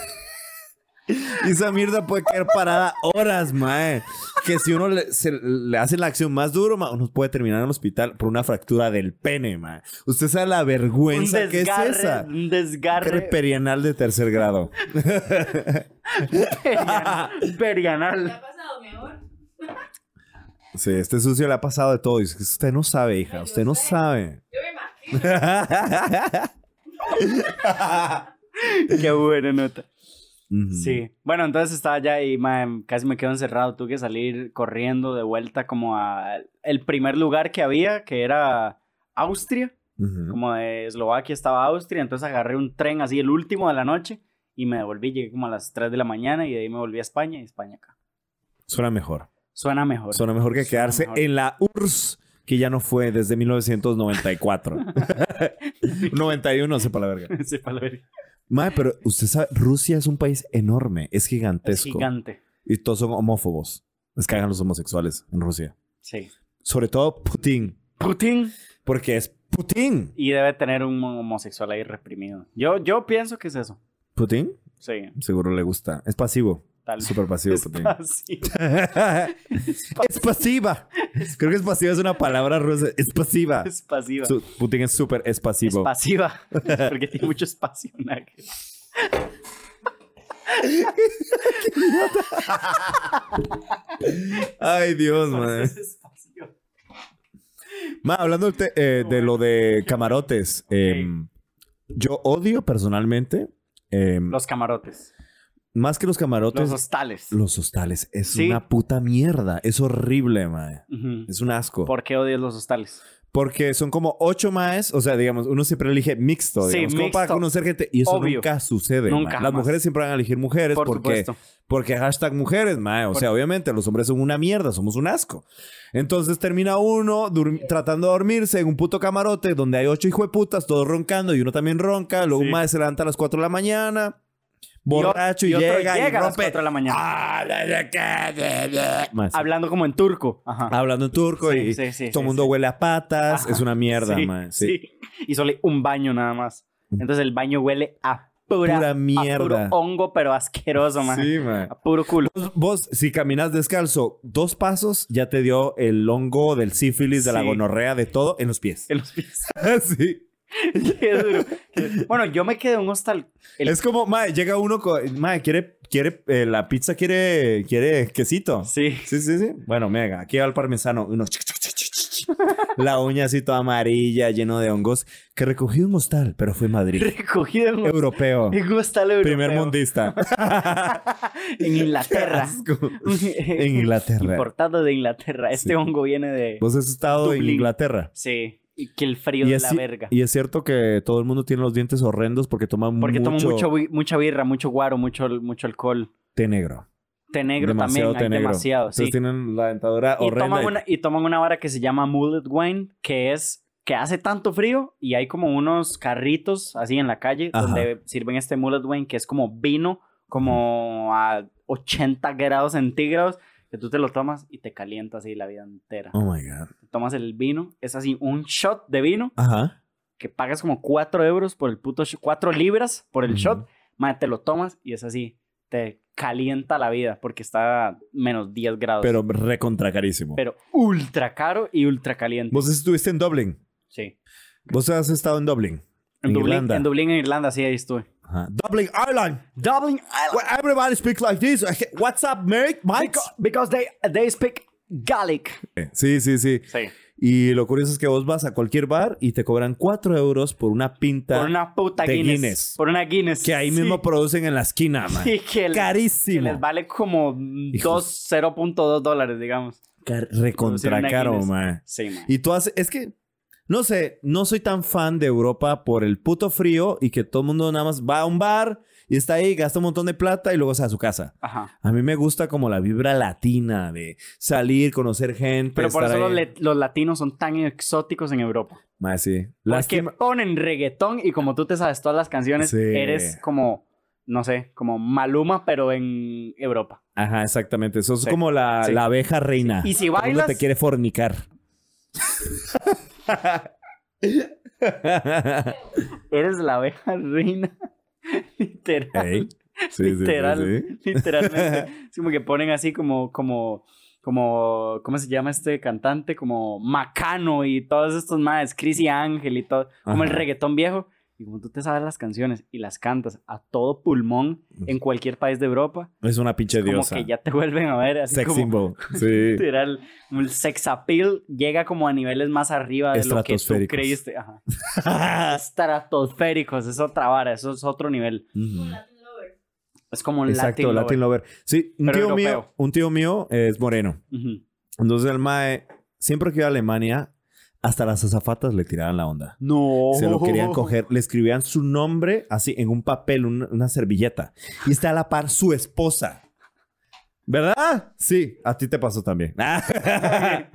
Y esa mierda puede quedar parada horas, mae. Que si uno le, se- le hace la acción más duro, ma, uno puede terminar en el hospital por una fractura del pene, mae. Usted sabe la Un vergüenza que es esa. un desgarre Perianal de tercer grado. perianal. ¿Qué perianal. ha pasado, mi amor? Sí, este sucio le ha pasado de todo. Y usted no sabe, hija. Usted no sabe. Yo me imagino. Qué buena nota. Ujú. Sí. Bueno, entonces estaba allá y mae, casi me quedo encerrado. Tuve que salir corriendo de vuelta como a el primer lugar que había, que era Austria. Ujú. Como de Eslovaquia estaba Austria. Entonces agarré un tren así, el último de la noche, y me devolví. Llegué como a las 3 de la mañana y de ahí me volví a España y España acá. Suena mejor. Suena mejor. Suena mejor que Suena quedarse mejor. en la URSS, que ya no fue desde 1994. 91, sepa la verga. Sí, para ver. Mae, pero usted sabe, Rusia es un país enorme, es Es gigantesco. gigante. y todos son homófobos. Les cagan los homosexuales en Rusia. Sí. Sobre todo Putin, Putin. porque es Putin. Y debe tener un homosexual ahí reprimido. Yo, yo pienso que es eso. ¿Putin? Sí. Seguro le gusta. Es pasivo. Tal vez. Súper pasivo, Es Putin. es pasiva. Creo que es pasiva es una palabra rusa. Es pasiva. Es pasiva. Su- Putin es súper es Es pasiva. Porque tiene mucho espacio. Ay, Dios, man. Ma, hablando de, eh, de lo de camarotes, em, yo odio personalmente, em, Los camarotes. Más que los camarotes, Los los, hostales. hostales. Es Sí. una puta mierda. Es horrible, mae. Es un asco. ¿Por qué odias los hostales? Porque son como ocho maes, o sea, digamos, uno siempre elige mixto, Sí, digamos, como para mixto. conocer gente. Y eso Obvio. nunca sucede. Nunca. Las mujeres siempre van a elegir mujeres Por porque, supuesto. porque hashtag mujeres, mae. O Por- sea, obviamente los hombres son una mierda, somos un asco. Entonces termina uno tratando de dormirse en un puto camarote donde hay ocho hijueputas, todos roncando y uno también ronca. Luego Sí. un mae se levanta a las cuatro de la mañana, borracho y, y otro llega, y llega a las rompe. cuatro de la mañana. Ah, de- de- de-. Hablando como en turco. Ajá. Hablando en turco Sí, y sí, sí, todo el mundo huele a patas. Ajá. Es una mierda, mae. sí. Y solo hay un baño nada más. Entonces el baño huele a pura, Pura a mierda. puro hongo, pero asqueroso, man. Sí, mae. A puro culo. Vos, vos, si caminas descalzo dos pasos, ya te dio el hongo del sífilis, de la gonorrea, de todo en los pies. En los pies. sí. Qué duro. Bueno, yo me quedé en un hostal. El- Es como, mae, llega uno con, mae, quiere, quiere, eh, la pizza quiere, quiere quesito. Sí. Sí, sí, sí. Bueno, mega, aquí va el parmesano. Uno, la uña así toda amarilla, lleno de hongos, que recogí un hostal, pero fue en Madrid. Recogido en un, Europeo. en un hostal europeo. Primer mundista. en Inglaterra. En Inglaterra. Importado de Inglaterra. Este Sí. hongo viene de... Vos has estado en. Inglaterra. Sí. Y que el frío de es, la verga. y es cierto que todo el mundo tiene los dientes horrendos porque toman Porque mucho, tomo mucho, mucha birra, mucho guaro, mucho, mucho alcohol. té negro. Té negro demasiado también, té hay negro. demasiado. Entonces Sí. tienen la dentadura Y horrenda. toman, y- una, y toman una vara que se llama mullet wine, que es que hace tanto frío y hay como unos carritos así en la calle Ajá. donde sirven este mullet wine que es como vino, como a 80 grados centígrados, que tú te lo tomas y te calienta así la vida entera. Oh my God. Tomas el vino, es así un shot de vino Ajá. que pagas como 4 euros por el puto shot, 4 libras por el shot, madre, te lo tomas y es así, te calienta la vida porque está a menos 10 grados. Pero recontra carísimo. Pero ultra caro y ultra caliente. Vos estuviste en Dublin. Sí. Vos has estado en Dublin. En, En, Dublín, Irlanda. en Dublín, en Irlanda, sí, ahí estuve. Ajá. Dublin, Ireland. Dublin Island. Where everybody speaks like this. What's up? Mike? Because, because they, they speak Gaelic. Sí, sí, sí. Sí. Y lo curioso es que vos vas a cualquier bar y te cobran 4 euros por una pinta Por una puta de Guinness. Guinness. Por una Guinness. que ahí Sí. mismo producen en la esquina, man. Sí, que, el- que Carísimo. les vale como Hijos. 2, 0.2 dólares, digamos. Recontra caro, man. Sí, man. Y tú haces, es que, no sé, no soy tan fan de Europa por el puto frío y que todo el mundo nada más va a un bar y está ahí, gasta un montón de plata y luego se va a su casa. Ajá. A mí me gusta como la vibra latina de salir, conocer gente. Pero por estar eso los, ahí. le- los latinos son tan exóticos en Europa. Ma, sí. Porque Lástima. ponen reggaetón y como tú te sabes todas las canciones, Sí. eres como, no sé, como Maluma, pero en Europa. Ajá, exactamente. Sos Sí. como la, Sí. la abeja reina. Y si bailas- te quiere fornicar. Eres la abeja reina. Literal. Ey. Sí, sí, sí, Literal. sí. Literalmente. Es como que ponen así como, como, como, ¿cómo se llama este cantante? Como Macano y todos estos más, Chris y Ángel y todo, como el reggaetón viejo. Y como tú te sabes las canciones y las cantas a todo pulmón en cualquier país de Europa, Es una pinche como diosa. que ya te vuelven a ver así Sex como symbol. Sí. literal, como el sex appeal llega como a niveles más arriba de lo que tú creíste. Ajá. Estratosféricos, es otra vara, eso es otro nivel. Latin Lover. Es como un Exacto, Latin Latin, lover. Lover. Sí, un Pero tío, europeo. mío, un tío mío es moreno. Ujú. Entonces el mae, siempre que iba a Alemania, hasta las azafatas le tiraban la onda. No. Se lo querían coger, le escribían su nombre así en un papel, un- una servilleta. Y está a la par su esposa. ¿Verdad? Sí, a ti te pasó también.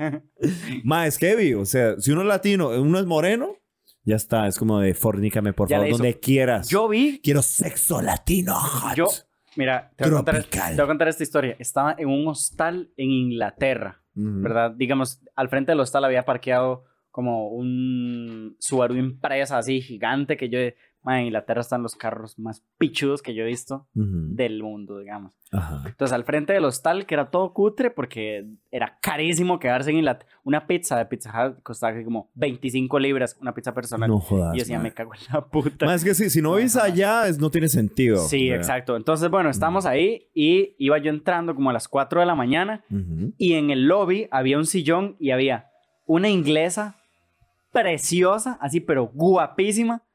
Ma, es heavy. O sea, si uno es latino, uno es moreno, ya está. Es como de fornícame, por Ya favor, donde quieras. Yo vi, quiero sexo latino. hot. yo, mira, te voy, a contar, Tropical. te voy a contar esta historia. Estaba en un hostal en Inglaterra. ¿verdad? Digamos, al frente del hostal había parqueado como un Subaru Impresa así gigante que yo, "Ma, en Inglaterra están los carros más pichudos que yo he visto Ujú. del mundo, digamos. Ajá. Entonces, al frente del hostal, que era todo cutre porque era carísimo quedarse en Inglaterra. Una pizza de Pizza Hut costaba como 25 libras, una pizza personal. No jodas. y yo decía, me cago en la puta. Ma, es que sí, si no vivís Ajá. allá, es- no tiene sentido. Sí, sea, exacto. Entonces, bueno, estamos ahí y iba yo entrando como a las 4 de la mañana ujú. y en el lobby había un sillón y había una inglesa preciosa, así, pero guapísima,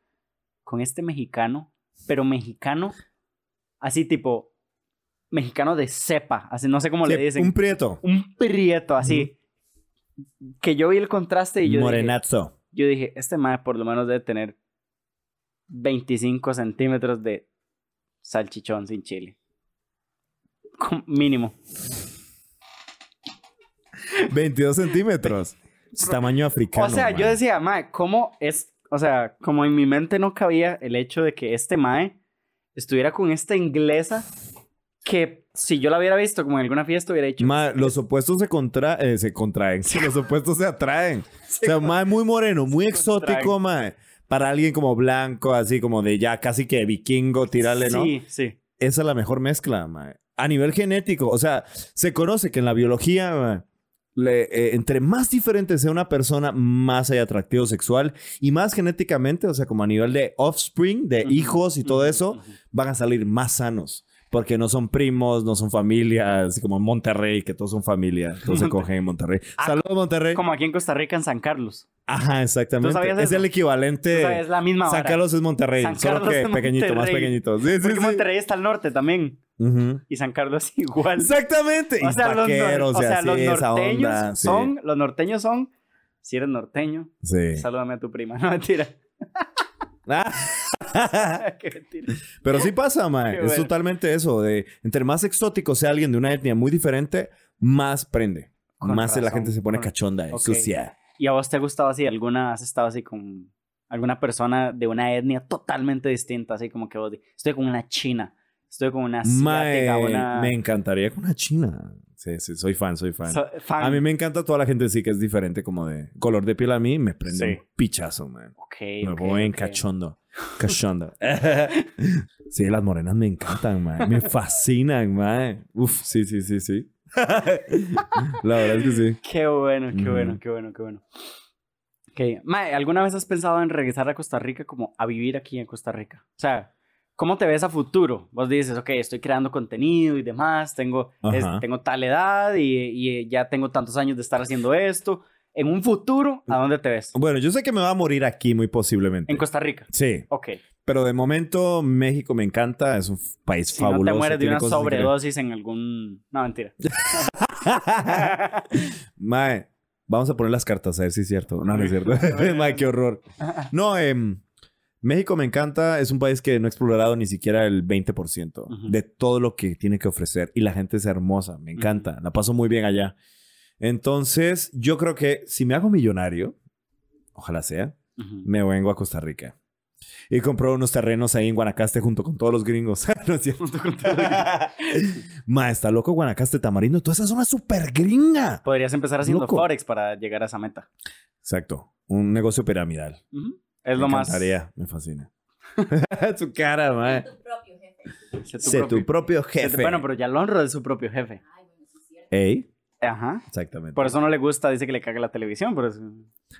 con este mexicano, pero mexicano, así tipo, mexicano de cepa, así, no sé cómo Sí, le dicen. Un prieto. un prieto así. Que yo vi el contraste y yo dije, Morenazo. yo dije, este mae por lo menos debe tener 25 centímetros de salchichón sin chile. Mínimo. 22 centímetros. Tamaño africano. o sea, yo decía, mae, ¿cómo es? O sea, como en mi mente no cabía el hecho de que este mae estuviera con esta inglesa que si yo la hubiera visto como en alguna fiesta hubiera dicho, Ma, los opuestos se, contra eh, se contraen. Sí, los opuestos se atraen. o sea, ma, muy moreno, muy exótico, ma. Para alguien como blanco, así como de ya casi que vikingo, tirarle, ¿no? Sí, sí. Esa es la mejor mezcla, ma. A nivel genético, o sea, se conoce que en la biología, le- eh, entre más diferente sea una persona, más hay atractivo sexual y más genéticamente, o sea, como a nivel de offspring, de hijos y todo eso, van a salir más sanos. Porque no son primos, no son familias, así como en Monterrey, que todos son familia, todos se cogen en Monterrey. Ah, Saludos, Monterrey. Como aquí en Costa Rica, en San Carlos. Ajá, exactamente. ¿Tú sabías Es eso? el equivalente. es la misma San vara. Carlos es Monterrey, San solo Carlos que es pequeñito, más pequeñito. Sí, sí, Porque sí. Monterrey está al norte también. Y San Carlos igual. Exactamente. O sea, y los, o sea, los norteños onda. son, los norteños son, si eres norteño, Sí. salúdame a tu prima. No, mentira. Ah. Pero sí pasa, mae. Es totalmente eso. De entre más exótico sea alguien de una etnia muy diferente, más prende. Con más la gente se pone cachonda, y Ok. sucia. ¿Y a vos te ha gustado así? ¿Alguna, has estado así con alguna persona de una etnia totalmente distinta? Así como que vos, estoy con una china, Estoy con una Mae, una... me encantaría con una china. Sí, sí, soy fan, soy fan. so- fan. A mí me encanta toda la gente sí que es diferente como de color de piel a mí, me prende Sí. un pichazo, man. Ok, Me ok, pongo bien ok. cachondo. Cachondo. sí, las morenas me encantan, man. Me fascinan, man. Uf, sí, sí, sí, sí. la verdad es que sí. Qué bueno, qué Ujú. bueno, qué bueno, qué bueno. Ok, Mae, ¿alguna vez has pensado en regresar a Costa Rica como a vivir aquí en Costa Rica? O sea, ¿cómo te ves a futuro? Vos dices, ok, estoy creando contenido y demás, tengo, es- tengo tal edad y, y ya tengo tantos años de estar haciendo esto. En un futuro, ¿a dónde te ves? Bueno, yo sé que me va a morir aquí muy posiblemente. En Costa Rica. Sí, Ok. pero de momento México me encanta, es un país Si fabuloso. no te mueres de una sobredosis en algún... No, mentira. Mae, vamos a poner las cartas a ver si es cierto. No, no es cierto. Mae, qué horror. No, em, México me encanta. Es un país que no he explorado ni siquiera el 20% Ujú. de todo lo que tiene que ofrecer. Y la gente es hermosa. Me encanta. La paso muy bien allá. Entonces, yo creo que si me hago millonario, ojalá sea, me vengo a Costa Rica. Y compro unos terrenos ahí en Guanacaste junto con todos los gringos. no es. Ma, está loco Guanacaste, Tamarindo. Toda esa zona es súper gringa. Podrías empezar haciendo Loco. Forex para llegar a esa meta. Exacto. Un negocio piramidal. Ujú. Es me lo más... Me fascina. Su cara, mae. Tu propio jefe. Sé tu Sé propio- tu propio sé tu- jefe. Bueno, pero ya lo honro de su propio jefe. Ay, bueno, es cierto. Ey, Ajá. exactamente. Por eso no le gusta, dice que le caga la televisión, pero es...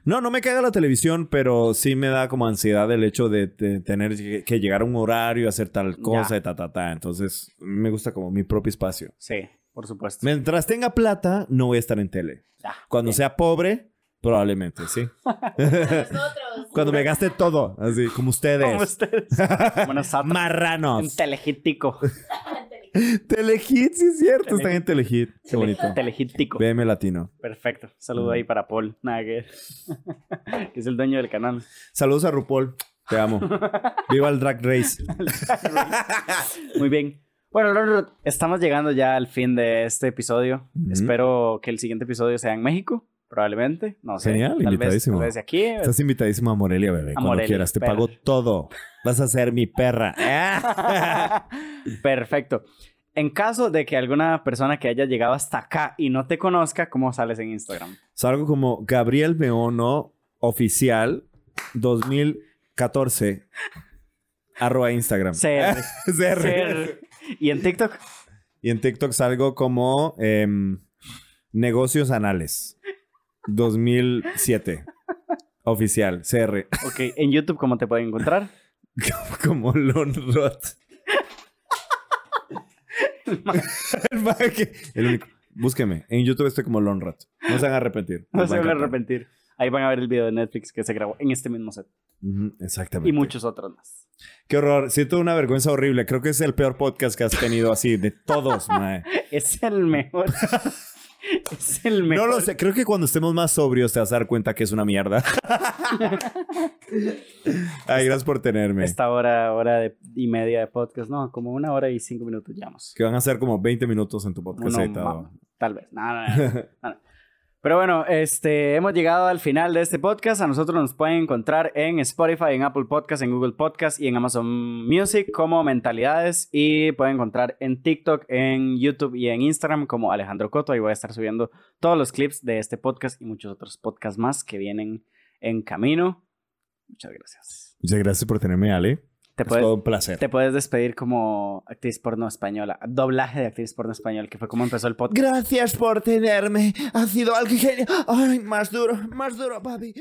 No, no me cae la televisión, pero sí me da como ansiedad el hecho de, de tener que llegar a un horario, hacer tal cosa, Ya. y ta, ta, ta. Entonces, me gusta como mi propio espacio. Sí, por supuesto. Mientras tenga plata, no voy a estar en tele. Ya, Cuando bien. sea pobre, probablemente, sí. Nosotros. Cuando me gaste todo, así como ustedes. Como ustedes. Bueno, Sata. Un Marranos. telehítico. Telehit, sí es cierto. Están en Telehit. Qué bonito. Telehítico. BM Latino. Perfecto. Saludo Mm. ahí para Paul. Nada que es el dueño del canal. Saludos a RuPaul. Te amo. Viva el Drag Race. Muy bien. Bueno, estamos llegando ya al fin de este episodio. Espero que el siguiente episodio sea en México, probablemente. No sé. Genial, tal vez, invitadísimo. tal vez aquí. Estás invitadísimo a Morelia, bebé. A Cuando Morelia, quieras. Te perra. pago todo. Vas a ser mi perra. Perfecto. En caso de que alguna persona que haya llegado hasta acá y no te conozca, ¿cómo sales en Instagram? Salgo como Gabriel Meono oficial 2014 arroba Instagram. Ser. CR. ser. ¿Y en TikTok? Y en TikTok salgo como em, Negocios Anales 2007 oficial CR Ok. ¿En YouTube cómo te pueden encontrar? como Lon Roth. el que- el único. Búsqueme. En YouTube estoy como Lon Roth. No se van a arrepentir. No se van a arrepentir. Ahí van a ver el video de Netflix que se grabó en este mismo set. Exactamente. Y muchos otros más. Qué horror. Siento una vergüenza horrible. Creo que es el peor podcast que has tenido así de todos, mae. Es el mejor. es el mejor. No lo sé. Creo que cuando estemos más sobrios te vas a dar cuenta que es una mierda. Ay, gracias por tenerme. Esta hora, hora de- y media de podcast. No, como una hora y cinco minutos llevamos. Que van a ser como 20 minutos en tu podcast editado. tal vez. No, no. Pero bueno, este, hemos llegado al final de este podcast. A nosotros nos pueden encontrar en Spotify, en Apple Podcast, en Google Podcast y en Amazon Music como Mentalidades. Y pueden encontrar en TikTok, en YouTube y en Instagram como Alejandro Coto. Ahí voy a estar subiendo todos los clips de este podcast y muchos otros podcasts más que vienen en camino. Muchas gracias. Muchas gracias por tenerme, Ale. Te Es puedes, todo un placer. te puedes despedir como actriz porno española. Doblaje de actriz porno español, que fue como empezó el podcast. Gracias por tenerme. Ha sido algo genial. Ay, más duro, más duro, papi.